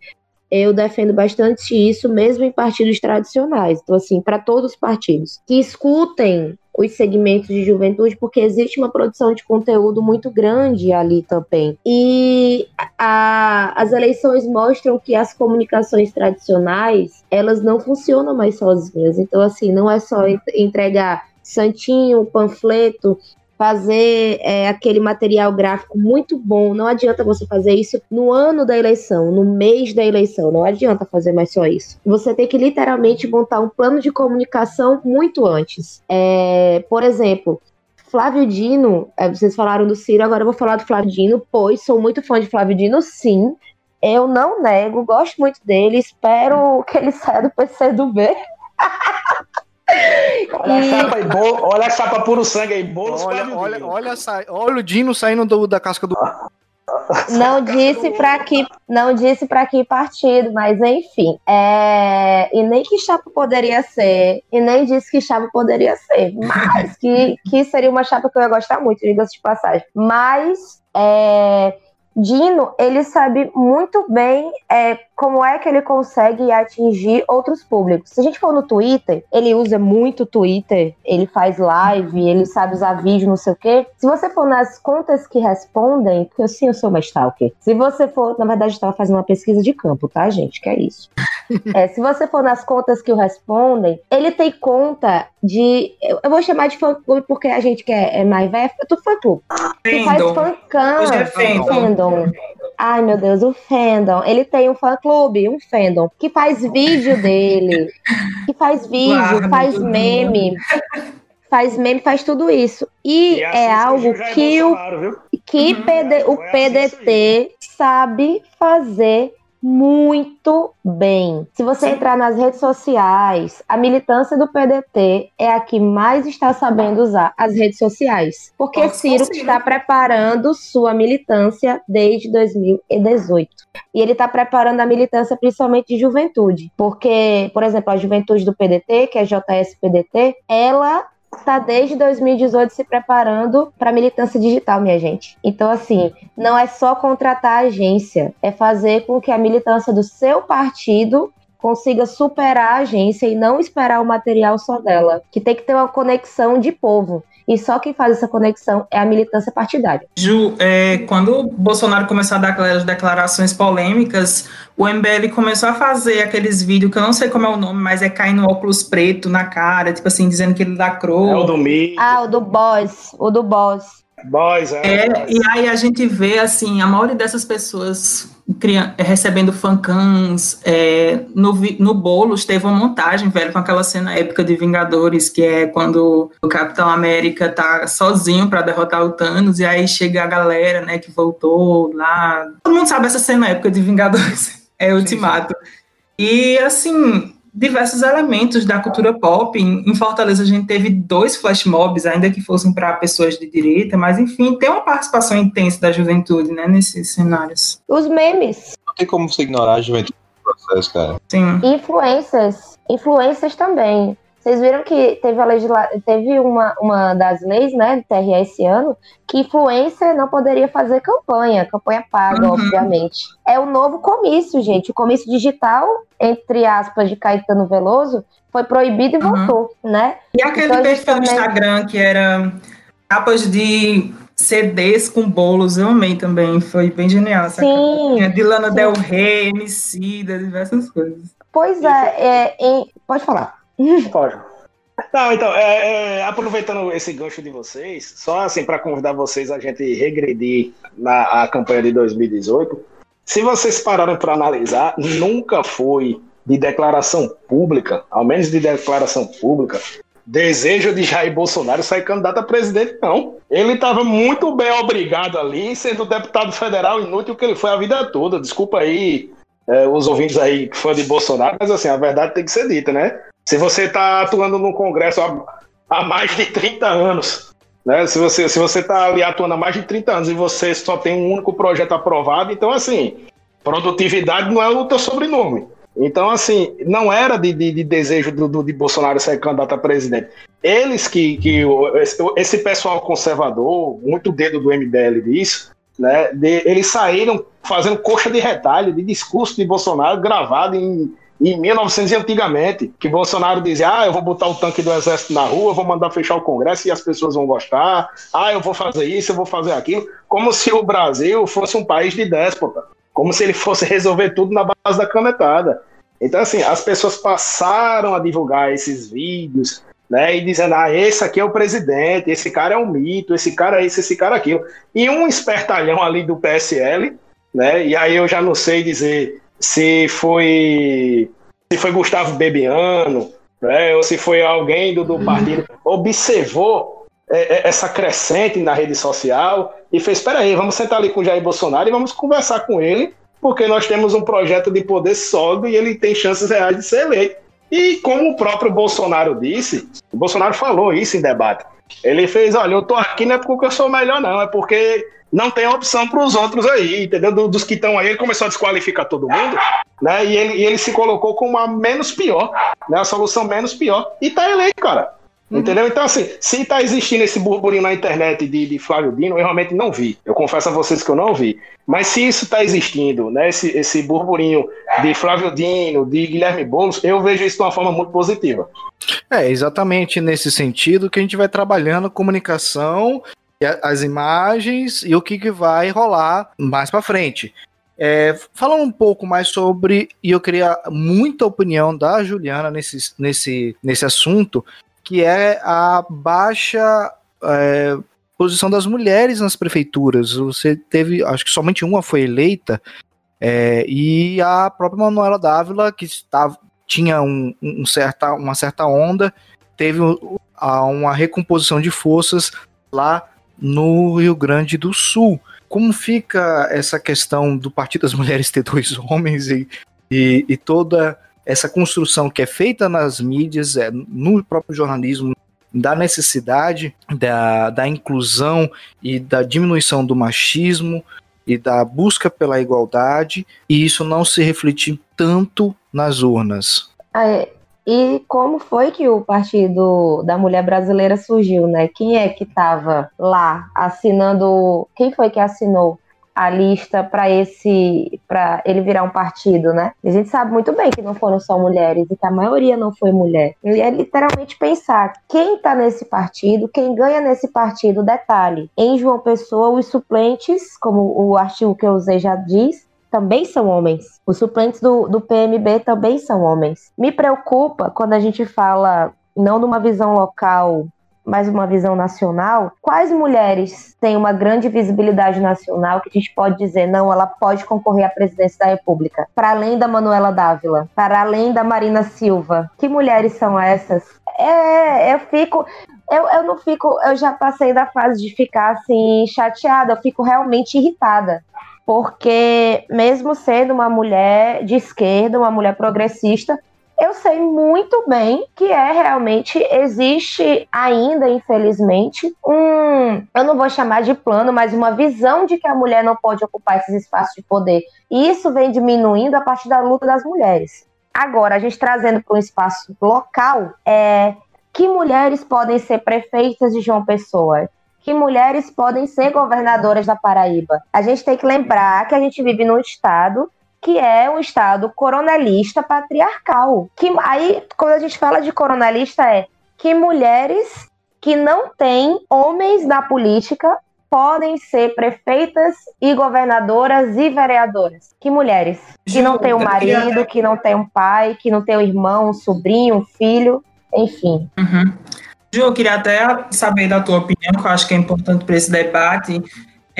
eu defendo bastante isso, mesmo em partidos tradicionais. Então, assim, para todos os partidos que escutem os segmentos de juventude, porque existe uma produção de conteúdo muito grande ali também. E a, as eleições mostram que as comunicações tradicionais, elas não funcionam mais sozinhas. Então, assim, não é só entregar santinho, panfleto, fazer é, aquele material gráfico muito bom. Não adianta você fazer isso no ano da eleição, no mês da eleição. Não adianta fazer mais só isso. Você tem que literalmente montar um plano de comunicação muito antes. É, por exemplo, Flávio Dino, é, vocês falaram do Ciro, agora eu vou falar do Flávio Dino, pois sou muito fã de Flávio Dino, sim. Eu não nego, gosto muito dele, espero que ele saia do PC do B. *laughs* Olha a chapa aí, bolo, olha a chapa puro sangue aí, bolos olha, olha, olha, olha, o Dino saindo do, da casca do. Não disse para que não disse para que partido, mas enfim, é... e nem que chapa poderia ser, e nem disse que chapa poderia ser, mas que, que seria uma chapa que eu ia gostar muito, diga-se de passagem. Mas é... Dino, ele sabe muito bem é, como é que ele consegue atingir outros públicos. Se a gente for no Twitter, ele usa muito Twitter, ele faz live, ele sabe usar vídeo, não sei o quê. Se você for nas contas que respondem, porque eu sim, eu sou uma stalker. Se você for, na verdade, eu estava fazendo uma pesquisa de campo, tá, gente? Que é isso. É, se você for nas contas que o respondem, ele tem conta de. Eu vou chamar de fã clube porque a gente que é, é mais velho. Tu fã clube. Que faz fancam. Hoje é fandom. Ai, meu Deus, o fandom. Ele tem um fã clube, um fandom, que faz vídeo dele. Que faz *laughs* vídeo, claro, faz meme. Faz meme, faz tudo isso. E, e é algo que, o, que uhum. PD, o PDT sabe fazer muito bem. Se você entrar nas redes sociais, a militância do PDT é a que mais está sabendo usar as redes sociais. Porque Ciro está preparando sua militância desde 2018. E ele está preparando a militância principalmente de juventude. Porque, por exemplo, a juventude do PDT, que é JS-PDT, ela está desde 2018 se preparando para militância digital, minha gente. Então, assim, não é só contratar a agência, é fazer com que a militância do seu partido consiga superar a agência e não esperar o material só dela, que tem que ter uma conexão de povo. E só quem faz essa conexão é a militância partidária. Ju, é, quando o Bolsonaro começou a dar aquelas declarações polêmicas, o MBL começou a fazer aqueles vídeos que eu não sei como é o nome, mas é caindo óculos preto na cara, tipo assim, dizendo que ele lacrou. É o do Mi. Ah, o do Boss, o do Boss. Boys, é. é e aí a gente vê, assim, a maioria dessas pessoas recebendo fancans, é, no, no Boulos teve uma montagem, velho, com aquela cena épica de Vingadores, que é quando o Capitão América tá sozinho para derrotar o Thanos, e aí chega a galera, né, que voltou lá. Todo mundo sabe essa cena épica de Vingadores, *laughs* é Ultimato. E, assim, diversos elementos da cultura pop. Em Fortaleza a gente teve dois flash mobs, ainda que fossem para pessoas de direita, mas enfim, tem uma participação intensa da juventude, né, nesses cenários. Os memes. Não tem como você ignorar a juventude no processo, cara. Sim. Influências. Influências também. Vocês viram que teve, a legisla... teve uma, uma das leis, né, do TRE esse ano, que influencer não poderia fazer campanha, campanha paga, uhum. obviamente. É o novo comício, gente. O comício digital, entre aspas, de Caetano Veloso, foi proibido e uhum. voltou, né? E aquele então, perfil também... no Instagram que era capas de CDs com bolos, eu amei também. Foi bem genial essa sim, capa. De Lana sim. Del Rey, MC, diversas coisas. Pois é, é, é pode falar. *laughs* Pode. Não, então, é, é, aproveitando esse gancho de vocês, só assim para convidar vocês a gente regredir na a campanha de 2018. Se vocês pararam para analisar, nunca foi de declaração pública, ao menos de declaração pública, desejo de Jair Bolsonaro sair candidato a presidente, não. Ele estava muito bem obrigado ali, sendo deputado federal inútil que ele foi a vida toda. Desculpa aí é, os ouvintes aí que fã de Bolsonaro, mas assim, a verdade tem que ser dita, né? Se você está atuando no Congresso há, há, mais de 30 anos, né? Se você se você está ali atuando há mais de 30 anos e você só tem um único projeto aprovado, então assim, produtividade não é o teu sobrenome. Então, assim, não era de, de, de desejo do, do, de Bolsonaro ser candidato a presidente. Eles que, que esse, esse pessoal conservador, muito dedo do MBL disso, né, de, eles saíram fazendo coxa de retalho de discurso de Bolsonaro gravado em em 1900 e antigamente, que Bolsonaro dizia: ah, eu vou botar o tanque do exército na rua, vou mandar fechar o Congresso e as pessoas vão gostar, ah, eu vou fazer isso, eu vou fazer aquilo, como se o Brasil fosse um país de déspota, como se ele fosse resolver tudo na base da canetada. Então, assim, as pessoas passaram a divulgar esses vídeos, né, e dizendo, ah, esse aqui é o presidente, esse cara é um mito, esse cara é isso, esse cara é aquilo. E um espertalhão ali do PSL, né, e aí eu já não sei dizer se foi se foi Gustavo Bebiano, né, ou se foi alguém do, do partido, observou é, é, essa crescente na rede social e fez, espera aí, vamos sentar ali com o Jair Bolsonaro e vamos conversar com ele, porque nós temos um projeto de poder sólido e ele tem chances reais de ser eleito. E como o próprio Bolsonaro disse, o Bolsonaro falou isso em debate. Ele fez, olha, eu tô aqui não é porque eu sou melhor, não, é porque não tem opção para os outros aí, entendeu? Dos que estão aí, ele começou a desqualificar todo mundo, né? E ele, e ele se colocou como a menos pior, né? A solução menos pior. E tá eleito, cara. Uhum. Entendeu? Então, assim, se tá existindo esse burburinho na internet de, de Flávio Dino, eu realmente não vi. Eu confesso a vocês que eu não vi. Mas se isso tá existindo, né, esse, esse burburinho de Flávio Dino, de Guilherme Boulos, eu vejo isso de uma forma muito positiva. É, exatamente nesse sentido que a gente vai trabalhando comunicação, as imagens e o que, que vai rolar mais para frente. É, falando um pouco mais sobre, e eu queria muita opinião da Juliana nesse, nesse, nesse assunto, que é a baixa é, posição das mulheres nas prefeituras. Você teve, acho que somente uma foi eleita, é, e a própria Manuela Dávila, que estava, tinha um, um certa, uma certa onda, teve uma recomposição de forças lá no Rio Grande do Sul. Como fica essa questão do Partido das *laughs* Mulheres ter dois homens e, e, e toda essa construção que é feita nas mídias, é, no próprio jornalismo, da necessidade da, da inclusão e da diminuição do machismo e da busca pela igualdade, e isso não se refletir tanto nas urnas. É, e como foi que o Partido da Mulher Brasileira surgiu, né? Quem é que estava lá assinando? Quem foi que assinou a lista para esse para ele virar um partido, né? A gente sabe muito bem que não foram só mulheres e que a maioria não foi mulher. E é literalmente pensar quem está nesse partido, quem ganha nesse partido, detalhe. Em João Pessoa, os suplentes, como o artigo que eu usei já diz, também são homens. Os suplentes do, do PMB também são homens. Me preocupa quando a gente fala não numa visão local mais uma visão nacional, quais mulheres têm uma grande visibilidade nacional que a gente pode dizer, não, ela pode concorrer à presidência da República? Para além da Manuela Dávila, para além da Marina Silva, que mulheres são essas? É, eu fico. Eu, eu não fico. Eu já passei da fase de ficar assim, chateada, eu fico realmente irritada porque mesmo sendo uma mulher de esquerda, uma mulher progressista, eu sei muito bem que é realmente existe ainda, infelizmente, um, eu não vou chamar de plano, mas uma visão de que a mulher não pode ocupar esses espaços de poder. E isso vem diminuindo a partir da luta das mulheres. Agora, a gente trazendo para um espaço local, é que mulheres podem ser prefeitas de João Pessoa? Que mulheres podem ser governadoras da Paraíba? A gente tem que lembrar que a gente vive num estado que é um Estado coronelista patriarcal. Que aí, quando a gente fala de coronelista, é que mulheres que não têm homens na política podem ser prefeitas e governadoras e vereadoras. Que mulheres que não têm um marido, que não têm um pai, que não têm um irmão, um sobrinho, um filho, enfim. Uhum. Ju, eu queria até saber da tua opinião, que eu acho que é importante para esse debate,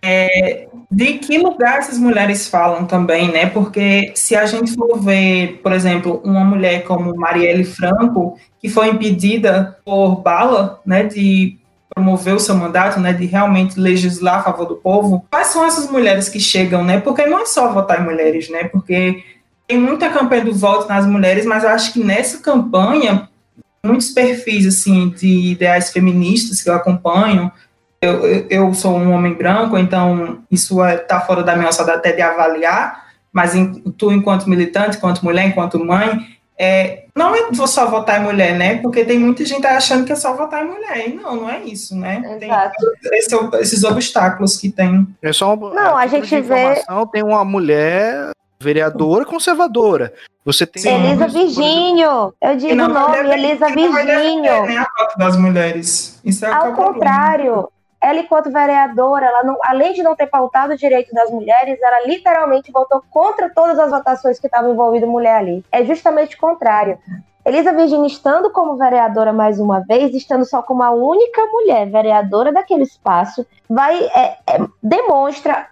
é, de que lugar essas mulheres falam também, né? Porque se a gente for ver, por exemplo, uma mulher como Marielle Franco, que foi impedida por bala, né, de promover o seu mandato, né, de realmente legislar a favor do povo, quais são essas mulheres que chegam, né? Porque não é só votar em mulheres, né? Porque tem muita campanha do voto nas mulheres, mas eu acho que nessa campanha muitos perfis assim de ideais feministas que eu acompanho eu, eu sou um homem branco, então isso está é, tá fora da minha alçada até de avaliar, mas em, tu, enquanto militante, enquanto mulher, enquanto mãe, é, não é só votar em mulher, né? Porque tem muita gente achando que é só votar em mulher. E não, não é isso, né? Exato. Tem esse, esses obstáculos que tem. É só não, a gente vê. Tem uma mulher vereadora conservadora. Você tem. Sim. Elisa Virgínio! Eu digo o nome, Elisa Virgínio. Nem a cota das mulheres. Isso é é Ao problema. contrário, ela, enquanto vereadora, ela não, além de não ter pautado o direito das mulheres, ela literalmente votou contra todas as votações que estavam envolvendo mulher ali. É justamente o contrário. Elisa Virginia estando como vereadora mais uma vez, estando só como a única mulher vereadora daquele espaço, vai é, é, demonstra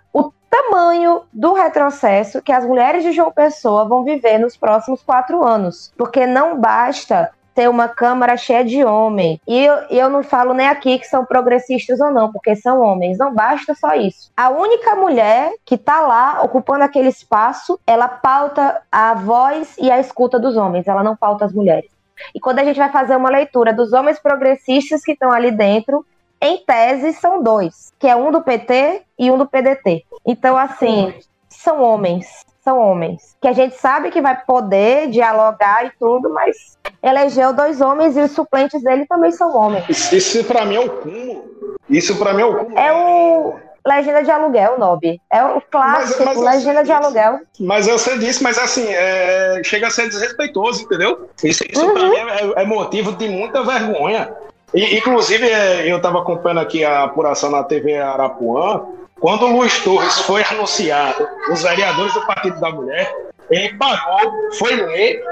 tamanho do retrocesso que as mulheres de João Pessoa vão viver nos próximos quatro anos. Porque não basta ter uma Câmara cheia de homens. E eu, eu não falo nem aqui que são progressistas ou não, porque são homens. Não basta só isso. A única mulher que está lá ocupando aquele espaço, ela pauta a voz e a escuta dos homens, ela não pauta as mulheres. E quando a gente vai fazer uma leitura dos homens progressistas que estão ali dentro, em tese são dois, que é um do PT e um do PDT. Então, assim, são homens, são homens. Que a gente sabe que vai poder dialogar e tudo, mas elegeu dois homens e os suplentes dele também são homens. Isso, isso pra mim é o cúmulo. Isso pra mim é o cúmulo. É o Legenda de Aluguel, Nob. É o clássico, Mas- mas Legenda de disso. Aluguel. Mas eu sei disso, mas assim, é, chega a ser desrespeitoso, entendeu? Isso, isso pra mim é, é motivo de muita vergonha. E, inclusive, é, eu estava acompanhando aqui a apuração na TV Arapuã. Quando o Luiz Torres foi anunciado, os vereadores do Partido da Mulher, ele parou, foi ler,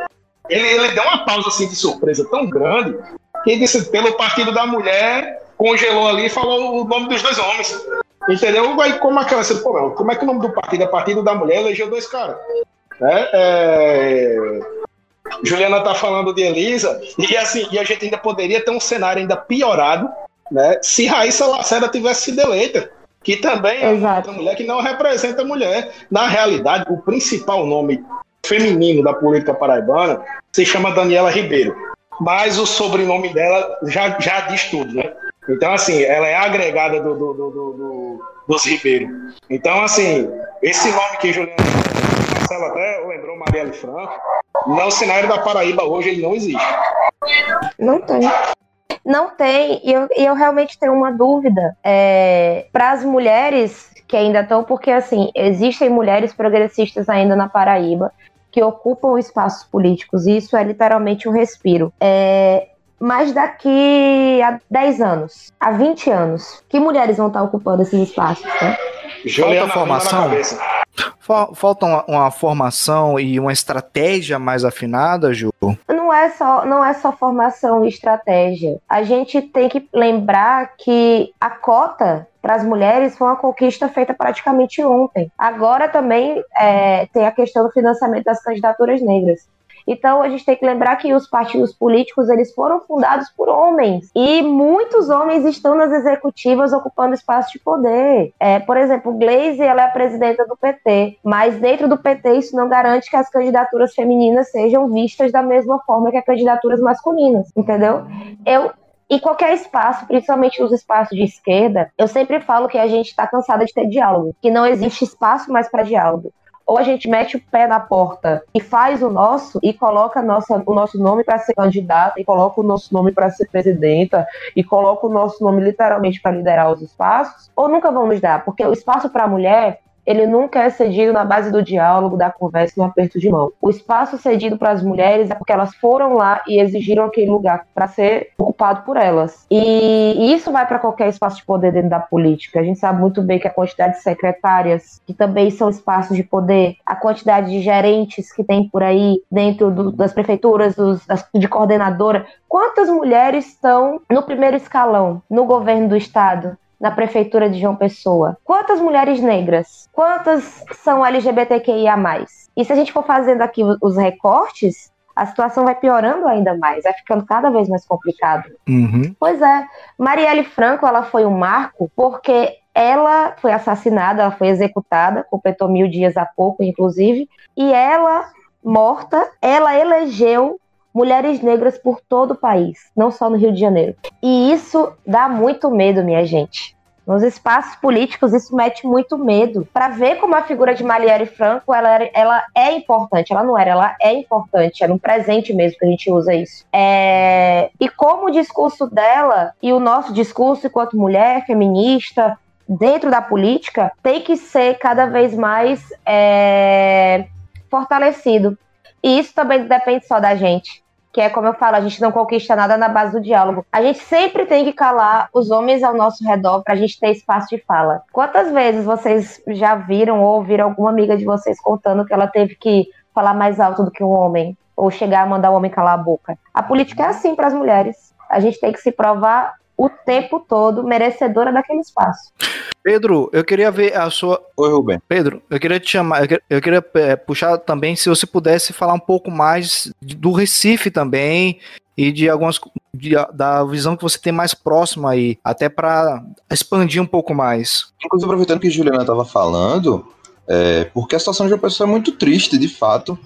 ele, ele deu uma pausa assim de surpresa tão grande que disse pelo Partido da Mulher, congelou ali e falou o nome dos dois homens. Entendeu? Aí como aquela assim, pô, como é que o nome do partido é Partido da Mulher elegeu dois caras? É, é, Juliana tá falando de Elisa, e assim, e a gente ainda poderia ter um cenário ainda piorado, né? Se Raíssa Lacerda tivesse sido eleita, que também é Exato. outra mulher que não representa a mulher. Na realidade, o principal nome feminino da política paraibana se chama Daniela Ribeiro. Mas o sobrenome dela já, já diz tudo, né? Então, assim, ela é agregada do, do- do- do- do- dos Ribeiro. Então, assim, esse nome que Juliana Marcelo até lembrou Marielle Franco, no cenário da Paraíba hoje ele não existe. Não tem. Não tem, e eu, eu realmente tenho uma dúvida. É, Para as mulheres que ainda estão, porque assim, existem mulheres progressistas ainda na Paraíba que ocupam espaços políticos, e isso é literalmente um respiro. É, mas daqui a 10 anos, a 20 anos, que mulheres vão estar ocupando esses espaços, né? Juliana rima formação? Falta uma, uma formação e uma estratégia mais afinada, Ju? não é só não é só formação e estratégia. A gente tem que lembrar que a cota para as mulheres foi uma conquista feita praticamente ontem. Agora também é, tem a questão do financiamento das candidaturas negras. Então a gente tem que lembrar que os partidos políticos eles foram fundados por homens e muitos homens estão nas executivas ocupando espaço de poder. É, por exemplo, Glaze ela é a presidenta do PT, mas dentro do PT isso não garante que as candidaturas femininas sejam vistas da mesma forma que as candidaturas masculinas, entendeu? Eu em qualquer espaço, principalmente nos espaços de esquerda, eu sempre falo que a gente está cansada de ter diálogo, que não existe espaço mais para diálogo ou a gente mete o pé na porta e faz o nosso e coloca nossa, o nosso nome para ser candidata e coloca o nosso nome para ser presidenta e coloca o nosso nome literalmente para liderar os espaços, ou nunca vão nos dar, porque o espaço para a mulher ele nunca é cedido na base do diálogo, da conversa, no aperto de mão. O espaço cedido para as mulheres é porque elas foram lá e exigiram aquele lugar para ser ocupado por elas. E isso vai para qualquer espaço de poder dentro da política. A gente sabe muito bem que a quantidade de secretárias, que também são espaços de poder, a quantidade de gerentes que tem por aí dentro do- das prefeituras, dos, das- de coordenadora. Quantas mulheres estão no primeiro escalão, no governo do estado? Na prefeitura de João Pessoa? Quantas mulheres negras? Quantas são LGBTQIA+. E se a gente for fazendo aqui os recortes, a situação vai piorando ainda mais, vai ficando cada vez mais complicado. Uhum. Pois é, Marielle Franco, ela foi um marco porque ela foi assassinada, ela foi executada, completou mil dias há pouco, inclusive, e ela, morta, ela elegeu mulheres negras por todo o país, não só no Rio de Janeiro. E isso dá muito medo, minha gente. Nos espaços políticos, isso mete muito medo. Para ver como a figura de Marielle Franco ela, era- ela é importante. Ela não era, ela é importante. Era um presente mesmo que a gente usa isso. É, E como o discurso dela e o nosso discurso enquanto mulher feminista dentro da política tem que ser cada vez mais é, fortalecido. E isso também depende só da gente. Que é como eu falo, a gente não conquista nada na base do diálogo. A gente sempre tem que calar os homens ao nosso redor para a gente ter espaço de fala. Quantas vezes vocês já viram ou ouviram alguma amiga de vocês contando que ela teve que falar mais alto do que um homem? Ou chegar a mandar o homem calar a boca? A política é assim para as mulheres. A gente tem que se provar o tempo todo merecedora daquele espaço. Pedro, eu queria ver a sua. Oi, Rubem. Pedro, eu queria te chamar, eu queria, eu queria é, puxar também se você pudesse falar um pouco mais do Recife também e de algumas de, da visão que você tem mais próxima aí, até para expandir um pouco mais. Inclusive, aproveitando que a Juliana estava falando, é, porque a situação de uma pessoa é muito triste, de fato.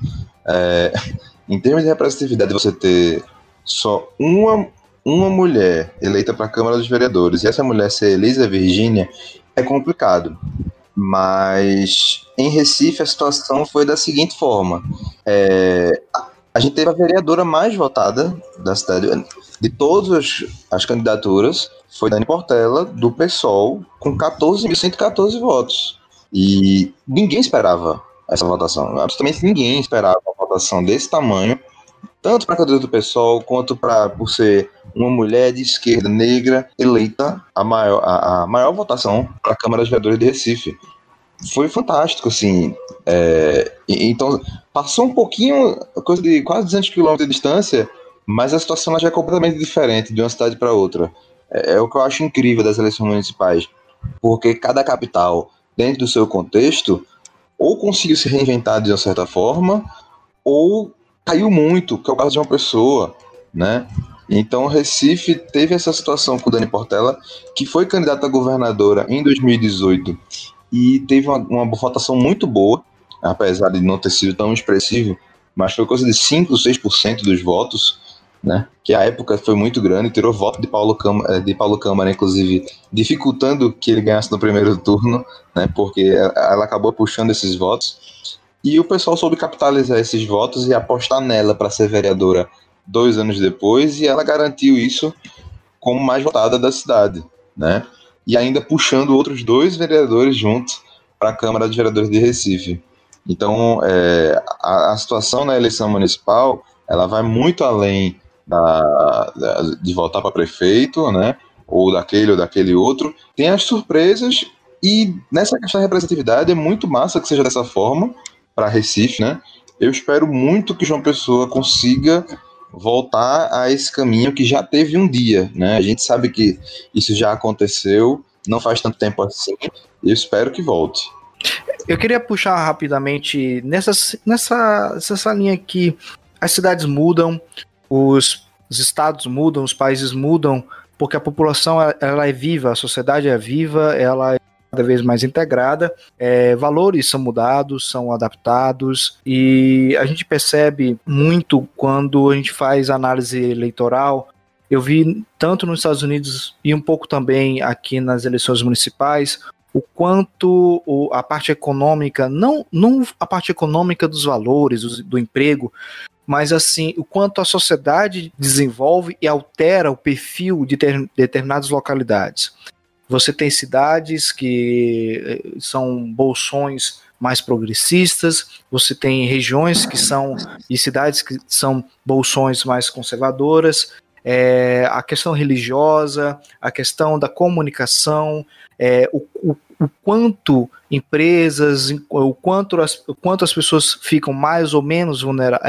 É, *laughs* em termos de representatividade, você ter só uma uma mulher eleita para a Câmara dos Vereadores e essa mulher ser Elisa Virgínia é complicado. Mas em Recife a situação foi da seguinte forma: é, a gente teve a vereadora mais votada da cidade, de todas as, as candidaturas, foi Dani Portela, do PSOL, com 14.114 votos. E ninguém esperava essa votação. Absolutamente ninguém esperava uma votação desse tamanho tanto para a candidatura do PSOL quanto para por ser uma mulher de esquerda negra eleita a maior, a, a maior votação para a Câmara dos Vereadores de Recife. Foi fantástico, assim. É, então, passou um pouquinho, coisa de quase 200 quilômetros de distância, mas a situação já é completamente diferente de uma cidade para outra. É, é o que eu acho incrível das eleições municipais, porque cada capital, dentro do seu contexto, ou conseguiu se reinventar de uma certa forma, ou caiu muito, que é o caso de uma pessoa, né? Então, Recife teve essa situação com o Dani Portela, que foi candidata a governadora em 2018 e teve uma, uma votação muito boa, apesar de não ter sido tão expressivo, mas foi coisa de 5, 6% dos votos, né? Que a época foi muito grande, tirou voto de Paulo, Câmara, de Paulo Câmara, inclusive, dificultando que ele ganhasse no primeiro turno, né? Porque ela acabou puxando esses votos. E o pessoal soube capitalizar esses votos e apostar nela para ser vereadora dois anos depois, e ela garantiu isso como mais votada da cidade, né? E ainda puxando outros dois vereadores juntos para a Câmara de Vereadores de Recife. Então, é, a, a, situação na eleição municipal ela vai muito além da, da de votar para prefeito, né? Ou daquele ou daquele outro. Tem as surpresas e nessa questão da representatividade é muito massa que seja dessa forma, para Recife, né? Eu espero muito que João Pessoa consiga voltar a esse caminho que já teve um dia, né? A gente sabe que isso já aconteceu, não faz tanto tempo assim. E eu espero que volte. Eu queria puxar rapidamente nessa, nessa, nessa linha que as cidades mudam, os, os estados mudam, os países mudam, porque a população ela é viva, a sociedade é viva, ela cada vez mais integrada, é, valores são mudados, são adaptados e a gente percebe muito quando a gente faz análise eleitoral. Eu vi tanto nos Estados Unidos e um pouco também aqui nas eleições municipais o quanto a parte econômica, não, não a parte econômica dos valores, do, emprego, mas assim, o quanto a sociedade desenvolve e altera o perfil de ter, determinadas localidades. Você tem cidades que eh, são bolsões mais progressistas, você tem regiões que são e cidades que são bolsões mais conservadoras. É, a questão religiosa, a questão da comunicação, é, o, o, o, quanto empresas, o quanto, as, o quanto as pessoas ficam mais ou menos vulnera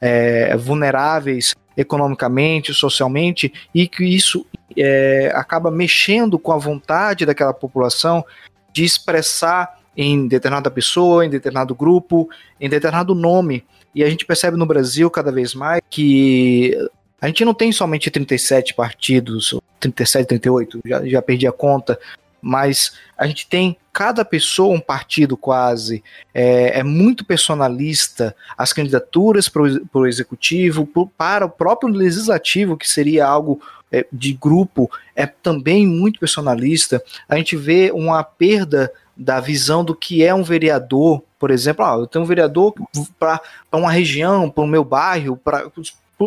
é, vulneráveis economicamente, socialmente, e que isso é, acaba mexendo com a vontade daquela população de expressar em determinada pessoa, em determinado grupo, em determinado nome. E a gente percebe no Brasil cada vez mais que a gente não tem somente 37 partidos, 37, 38, já, já perdi a conta, mas a gente tem cada pessoa um partido quase, é, é muito personalista, as candidaturas para o executivo, pro, para o próprio legislativo, que seria algo é, de grupo, é também muito personalista. A gente vê uma perda da visão do que é um vereador, por exemplo, ah, eu tenho um vereador para uma região, para o meu bairro, para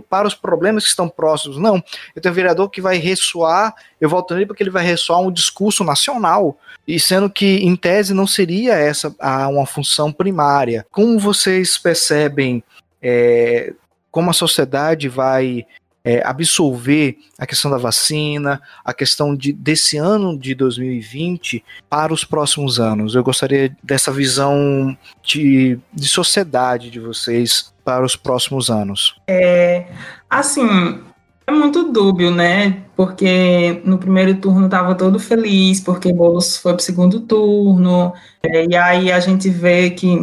para os problemas que estão próximos. Não, eu tenho um vereador que vai ressoar, eu volto nele porque ele vai ressoar um discurso nacional, e sendo que, em tese, não seria essa a, uma função primária. Como vocês percebem é, como a sociedade vai é, absolver a questão da vacina, a questão de, desse ano de 2020 para os próximos anos. Eu gostaria dessa visão de, de sociedade de vocês para os próximos anos. É, assim, é muito dúbio, né? Porque no primeiro turno estava todo feliz, porque Boulos foi para o segundo turno, é, e aí a gente vê que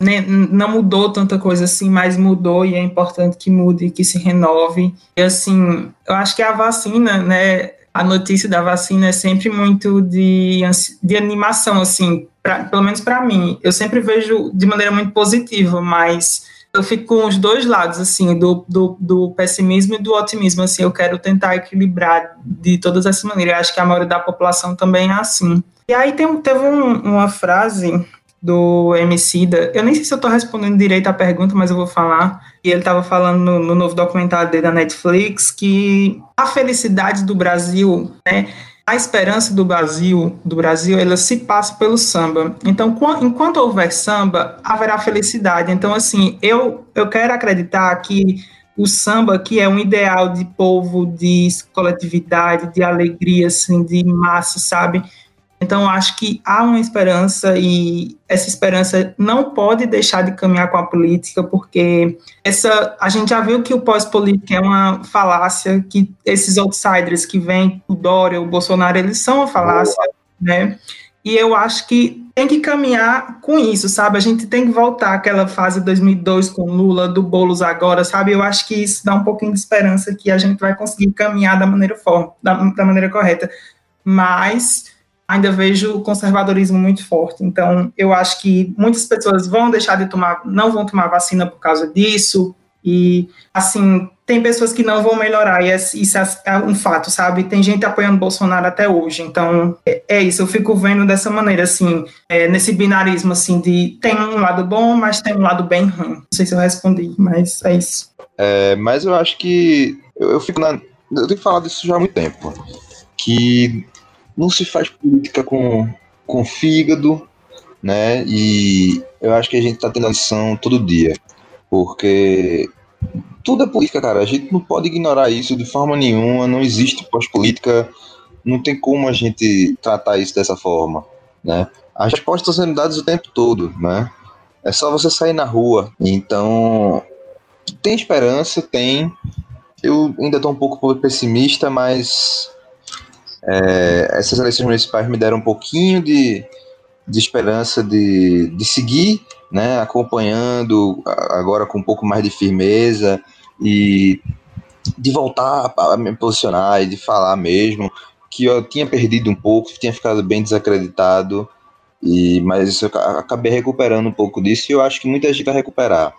né, não mudou tanta coisa assim, mas mudou e é importante que mude, que se renove. E assim, eu acho que a vacina, né, a notícia da vacina é sempre muito de, de animação, assim, pra, pelo menos para mim. Eu sempre vejo de maneira muito positiva, mas eu fico com os dois lados, assim, do, do, do, pessimismo e do otimismo, assim, eu quero tentar equilibrar de todas essas maneiras, eu acho que a maioria da população também é assim. E aí tem, teve um, uma frase do Emicida. Eu nem sei se eu estou respondendo direito a pergunta, mas eu vou falar. E ele estava falando no, no, novo documentário dele da Netflix que a felicidade do Brasil, né, a esperança do Brasil, do Brasil, ela se passa pelo samba. Então, enquanto houver samba, haverá felicidade. Então, assim, eu, eu quero acreditar que o samba, que é um ideal de povo, de coletividade, de alegria, assim, de massa, sabe? Então, acho que há uma esperança e essa esperança não pode deixar de caminhar com a política, porque essa a gente já viu que o pós-política é uma falácia, que esses outsiders que vêm, o Dória, o Bolsonaro, eles são uma falácia, né? E eu acho que tem que caminhar com isso, sabe? A gente tem que voltar àquela fase de 2002 com Lula, do Boulos agora, sabe? Eu acho que isso dá um pouquinho de esperança que a gente vai conseguir caminhar da maneira forma, da, da maneira correta. Mas ainda vejo o conservadorismo muito forte. Então, eu acho que muitas pessoas vão deixar de tomar, não vão tomar vacina por causa disso. E, assim, tem pessoas que não vão melhorar, e é, isso é um fato, sabe? Tem gente apoiando Bolsonaro até hoje. Então, é, é isso, eu fico vendo dessa maneira, assim, é, nesse binarismo, assim, de tem um lado bom, mas tem um lado bem ruim. Não sei se eu respondi, mas é isso. É, mas eu acho que eu, eu fico na. Eu tenho falado isso já há muito tempo. Que não se faz política com, com fígado, né? E eu acho que a gente tá tendo a lição todo dia, porque tudo é política, cara. A gente não pode ignorar isso de forma nenhuma. Não existe pós-política, não tem como a gente tratar isso dessa forma, né? As respostas sendo dadas o tempo todo, né? É só você sair na rua. Então, tem esperança, tem. Eu ainda estou um pouco pessimista, mas é, essas eleições municipais me deram um pouquinho de, de esperança de, de seguir, né, acompanhando agora com um pouco mais de firmeza e de voltar a me posicionar e de falar mesmo que eu tinha perdido um pouco, tinha ficado bem desacreditado, e mas eu acabei recuperando um pouco disso e eu acho que muita gente vai recuperar.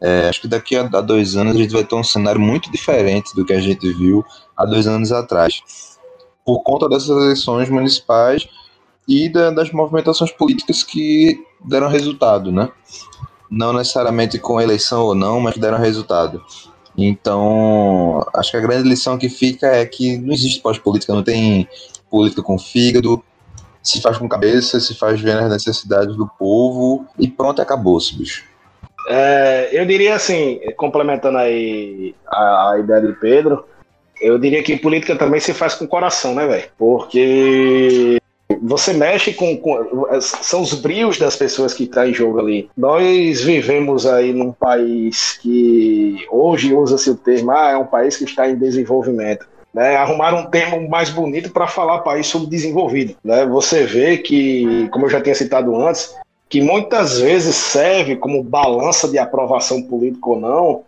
É, acho que daqui a dois anos a gente vai ter um cenário muito diferente do que a gente viu há dois anos atrás por conta dessas eleições municipais e da, das movimentações políticas que deram resultado, né? Não necessariamente com eleição ou não, mas deram resultado. Então, acho que a grande lição que fica é que não existe pós-política, não tem política com fígado, se faz com cabeça, se faz vendo as necessidades do povo e pronto, acabou-se, bicho. É, eu diria assim, complementando aí a, a ideia de Pedro, eu diria que política também se faz com coração, né, velho? Porque você mexe com, com, São os brios das pessoas que estão tá em jogo ali. Nós vivemos aí num país que hoje usa-se o termo, ah, é um país que está em desenvolvimento. Né, arrumaram um termo mais bonito para falar país subdesenvolvido. Né? Você vê que, como eu já tinha citado antes, que muitas vezes serve como balança de aprovação política ou não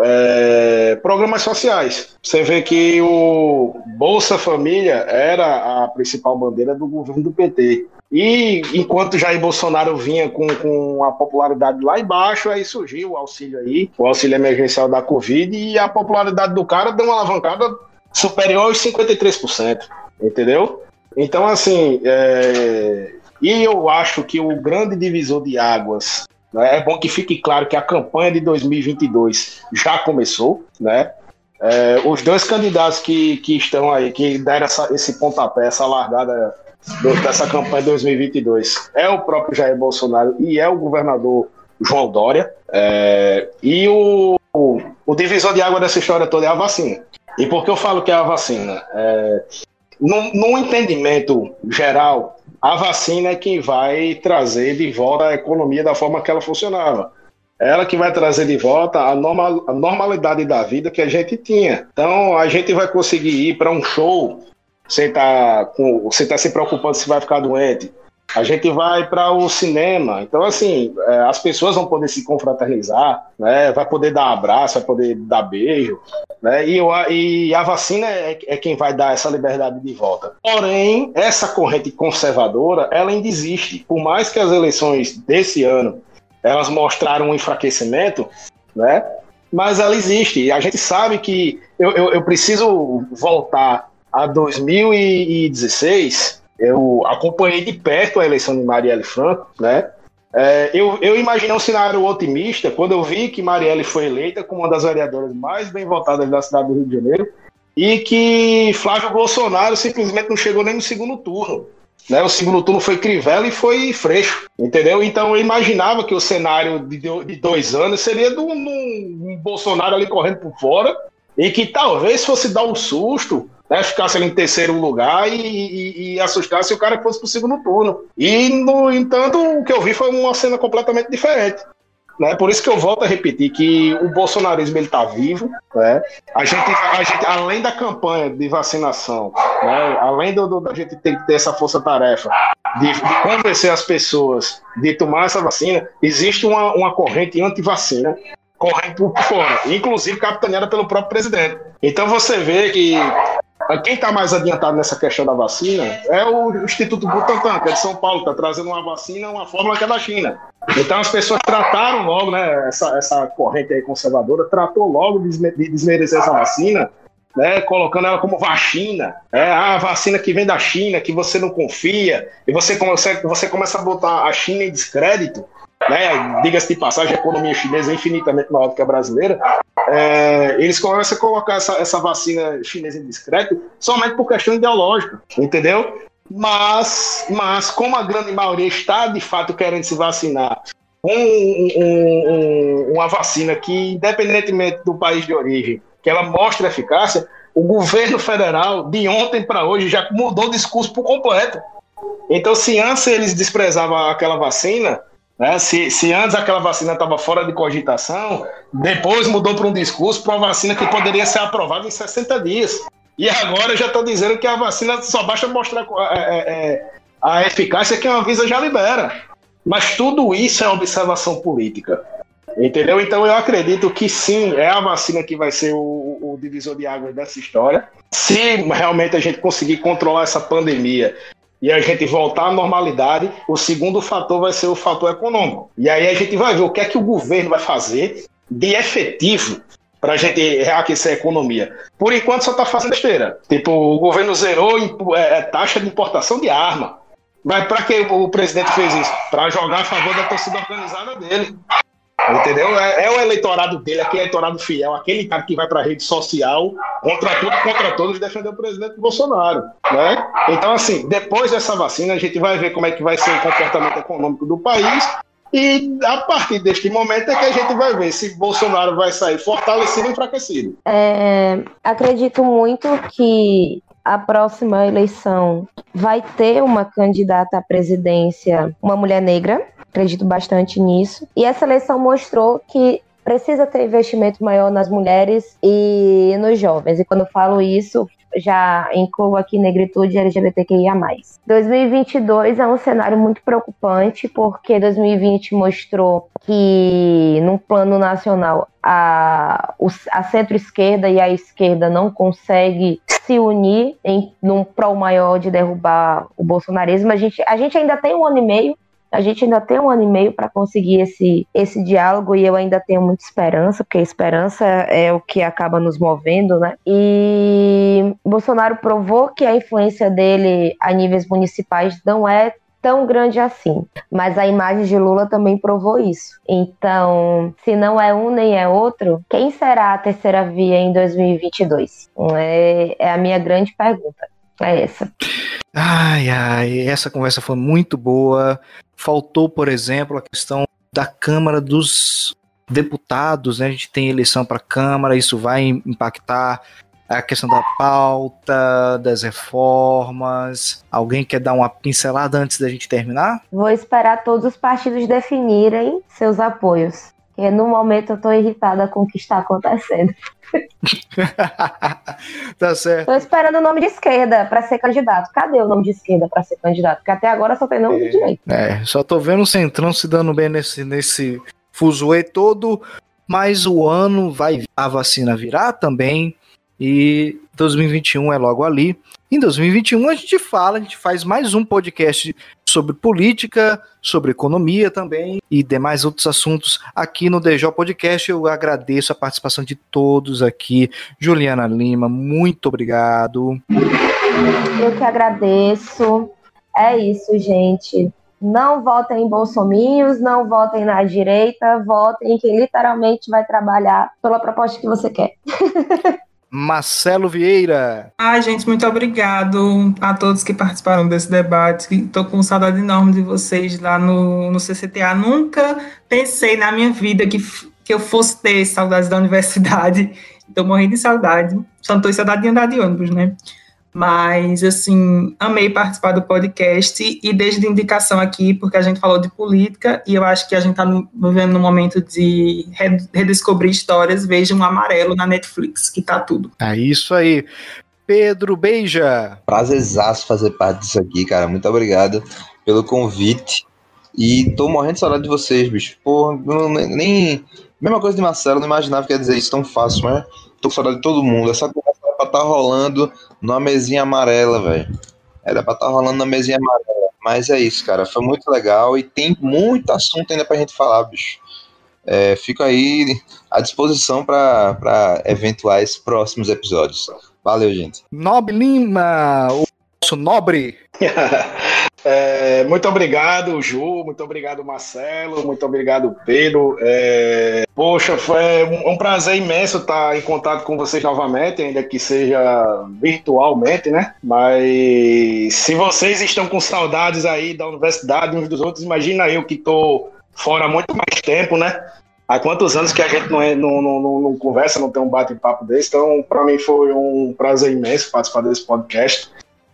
é, programas sociais. Você vê que o Bolsa Família era a principal bandeira do governo do PT. E enquanto Jair Bolsonaro vinha com, com a popularidade lá embaixo, aí surgiu o auxílio aí, o auxílio emergencial da Covid, e a popularidade do cara deu uma alavancada superior aos 53%. Entendeu? Então, assim, é... e eu acho que o grande divisor de águas né? É bom que fique claro que a campanha de 2022 já começou, né? É, os dois candidatos que, que estão aí, que deram essa, esse pontapé, essa largada do, dessa campanha de 2022, é o próprio Jair Bolsonaro e é o governador João Dória. É, e o, o, o, divisor de água dessa história toda é a vacina. E por que eu falo que é a vacina? É, no, no entendimento geral, a vacina é quem vai trazer de volta a economia da forma que ela funcionava. Ela que vai trazer de volta a, normal, a normalidade da vida que a gente tinha. Então, a gente vai conseguir ir para um show sem estar tá tá se preocupando se vai ficar doente a gente vai para o cinema. Então, assim, é, as pessoas vão poder se confraternizar, né? vai poder dar abraço, vai poder dar beijo. Né? E, e a vacina é, é, quem vai dar essa liberdade de volta. Porém, essa corrente conservadora, ela ainda existe. Por mais que as eleições desse ano elas mostraram um enfraquecimento, né? mas ela existe. E a gente sabe que eu, eu, eu preciso voltar a 2016 eu acompanhei de perto a eleição de Marielle Franco, né? É, eu, eu imaginei um cenário otimista quando eu vi que Marielle foi eleita como uma das vereadoras mais bem votadas da cidade do Rio de Janeiro e que Flávio Bolsonaro simplesmente não chegou nem no segundo turno. Né? O segundo turno foi Crivella e foi Freixo, entendeu? Então eu imaginava que o cenário de, de dois anos seria de um, um Bolsonaro ali correndo por fora e que talvez fosse dar um susto né, ficasse ali em terceiro lugar e, e, e assustasse se o cara fosse pro segundo turno. E, no entanto, o que eu vi foi uma cena completamente diferente. Né? Por isso que eu volto a repetir que o bolsonarismo está vivo. Né? A, gente, a gente, além da campanha de vacinação, né? além do, do, da gente ter que ter essa força-tarefa de, de, convencer as pessoas de tomar essa vacina, existe uma, uma corrente anti-vacina correndo por fora, inclusive capitaneada pelo próprio presidente. Então você vê que quem está mais adiantado nessa questão da vacina é o Instituto Butantan, que é de São Paulo, está trazendo uma vacina, uma fórmula que é da China. Então as pessoas trataram logo, né, essa, essa corrente aí conservadora, tratou logo de desmerecer essa vacina, né, colocando ela como vacina, é a vacina que vem da China, que você não confia, e você, você começa a botar a China em descrédito, né, diga-se de passagem, a economia chinesa é infinitamente maior do que a brasileira, é, eles começam a colocar essa, essa vacina chinesa em discreto somente por questão ideológica, entendeu? Mas, mas como a grande maioria está de fato querendo se vacinar com um, um, um, uma vacina que, independentemente do país de origem, que ela mostra eficácia, o governo federal, de ontem para hoje, já mudou o discurso por completo. Então, se antes eles desprezavam aquela vacina, né? Se, se antes aquela vacina estava fora de cogitação, depois mudou para um discurso para uma vacina que poderia ser aprovada em 60 dias. E agora já estou dizendo que a vacina só basta mostrar é, é, é, a eficácia que a Anvisa já libera. Mas tudo isso é observação política. Entendeu? Então eu acredito que sim, é a vacina que vai ser o, o, divisor de águas dessa história. Se realmente a gente conseguir controlar essa pandemia e a gente voltar à normalidade, o segundo fator vai ser o fator econômico. E aí a gente vai ver o que é que o governo vai fazer de efetivo para a gente reaquecer a economia. Por enquanto só está fazendo besteira. Tipo, o governo zerou é, é, taxa de importação de arma. Mas para que o presidente fez isso? Para jogar a favor da torcida organizada dele. Entendeu? É, é, o eleitorado dele, aquele eleitorado fiel, aquele cara que vai para a rede social contra tudo, contra todos, defender o presidente Bolsonaro. Né? Então, assim, depois dessa vacina, a gente vai ver como é que vai ser o comportamento econômico do país. E a partir deste momento é que a gente vai ver se Bolsonaro vai sair fortalecido ou enfraquecido. É, acredito muito que a próxima eleição vai ter uma candidata à presidência, uma mulher negra, acredito bastante nisso. E essa eleição mostrou que precisa ter investimento maior nas mulheres e nos jovens. E quando eu falo isso, já incluo aqui negritude LGBTQIA+. 2022 é um cenário muito preocupante, porque 2020 mostrou que, no plano nacional, a, a centro-esquerda e a esquerda não conseguem se unir em num prol maior de derrubar o bolsonarismo. A gente, a gente ainda tem um ano e meio a gente ainda tem um ano e meio para conseguir esse, esse diálogo e eu ainda tenho muita esperança, porque a esperança é o que acaba nos movendo, né? E Bolsonaro provou que a influência dele a níveis municipais não é tão grande assim. Mas a imagem de Lula também provou isso. Então, se não é um nem é outro, quem será a terceira via em 2022? É, é a minha grande pergunta. É essa. Ai, ai, essa conversa foi muito boa. Faltou, por exemplo, a questão da Câmara dos Deputados, né? A gente tem eleição para a Câmara, isso vai impactar a questão da pauta, das reformas. Alguém quer dar uma pincelada antes da gente terminar? Vou esperar todos os partidos definirem seus apoios. No momento eu estou irritada com o que está acontecendo. *laughs* tá certo. Tô esperando o nome de esquerda para ser candidato. Cadê o nome de esquerda para ser candidato? Porque até agora só tem nome é, de direito. É, só tô vendo o Centrão se dando bem nesse, nesse fuzuê todo, mas o ano vai a vacina virar também e 2021 é logo ali. Em 2021 a gente fala, a gente faz mais um podcast sobre política, sobre economia também e demais outros assuntos aqui no DJ Podcast. Eu agradeço a participação de todos aqui. Juliana Lima, muito obrigado. Eu que agradeço. É isso, gente. Não votem em bolsominhos, não votem na direita, votem em quem literalmente vai trabalhar pela proposta que você quer. *laughs* Marcelo Vieira. Ai, gente, muito obrigado a todos que participaram desse debate. Estou com saudade enorme de vocês lá no, no CCTA. Nunca pensei na minha vida que, que eu fosse ter saudades da universidade. *laughs* Estou morrendo de saudade. Só não estou saudade de andar de ônibus, né? Mas, assim, amei participar do podcast e desde a indicação aqui, porque a gente falou de política e eu acho que a gente está vivendo num momento de redescobrir histórias. Veja um amarelo na Netflix, que tá tudo. É isso aí. Pedro Beija. Prazerzaço fazer parte disso aqui, cara. Muito obrigado pelo convite. E tô morrendo de saudade de vocês, bicho. Pô, nem. Mesma coisa de Marcelo, não imaginava que ia dizer isso tão fácil, mas tô com saudade de todo mundo. Essa conversa pra estar tá rolando numa mesinha amarela, velho. Era pra estar tá rolando na mesinha amarela. Mas é isso, cara. Foi muito legal e tem muito assunto ainda pra gente falar, bicho. É, fico aí à disposição para eventuais próximos episódios. Valeu, gente. Nobre Lima, o nosso nobre. *laughs* É, muito obrigado, Ju. Muito obrigado, Marcelo. Muito obrigado, Pedro. É, poxa, foi um, um, prazer imenso estar em contato com vocês novamente, ainda que seja virtualmente, né? Mas se vocês estão com saudades aí da universidade uns dos outros, imagina eu que estou fora há muito mais tempo, né? Há quantos anos que a gente não, é, não, não, não conversa, não tem um bate-papo desse? Então, para mim foi um prazer imenso participar desse podcast.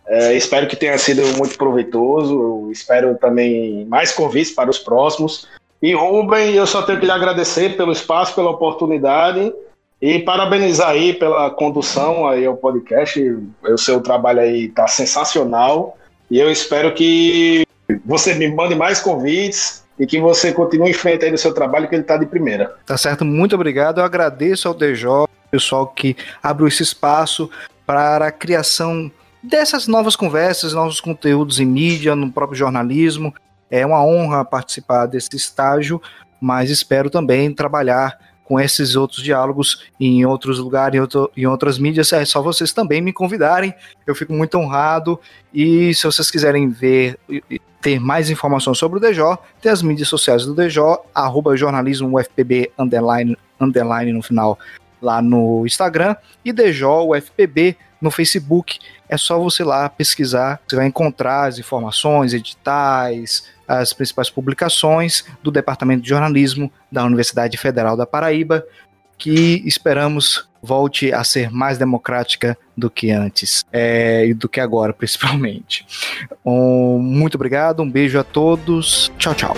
É, espero que tenha sido muito proveitoso. espero também mais convites para os próximos. E Rubem, eu só tenho que lhe agradecer pelo espaço, pela oportunidade e parabenizar aí pela condução aí ao podcast. O seu trabalho aí está sensacional e eu espero que você me mande mais convites e que você continue em frente aí seu trabalho, que ele está de primeira. Tá certo, muito obrigado. Eu agradeço ao DJ, pessoal que abriu esse espaço para a criação dessas novas conversas, novos conteúdos em mídia, no próprio jornalismo. É uma honra participar desse estágio, mas espero também trabalhar com esses outros diálogos em outros lugares, em, outro, em outras mídias. É só vocês também me convidarem. Eu fico muito honrado. E se vocês quiserem ver ter mais informações sobre o DJ, tem as mídias sociais do DJ, arroba jornalismo UFPB underline, underline no final lá no Instagram e DJ UFPB no Facebook. É só você lá pesquisar, você vai encontrar as informações, editais, as principais publicações do Departamento de Jornalismo da Universidade Federal da Paraíba, que esperamos volte a ser mais democrática do que antes é, e do que agora, *laughs* principalmente. Um, muito obrigado, um beijo a todos, tchau, tchau.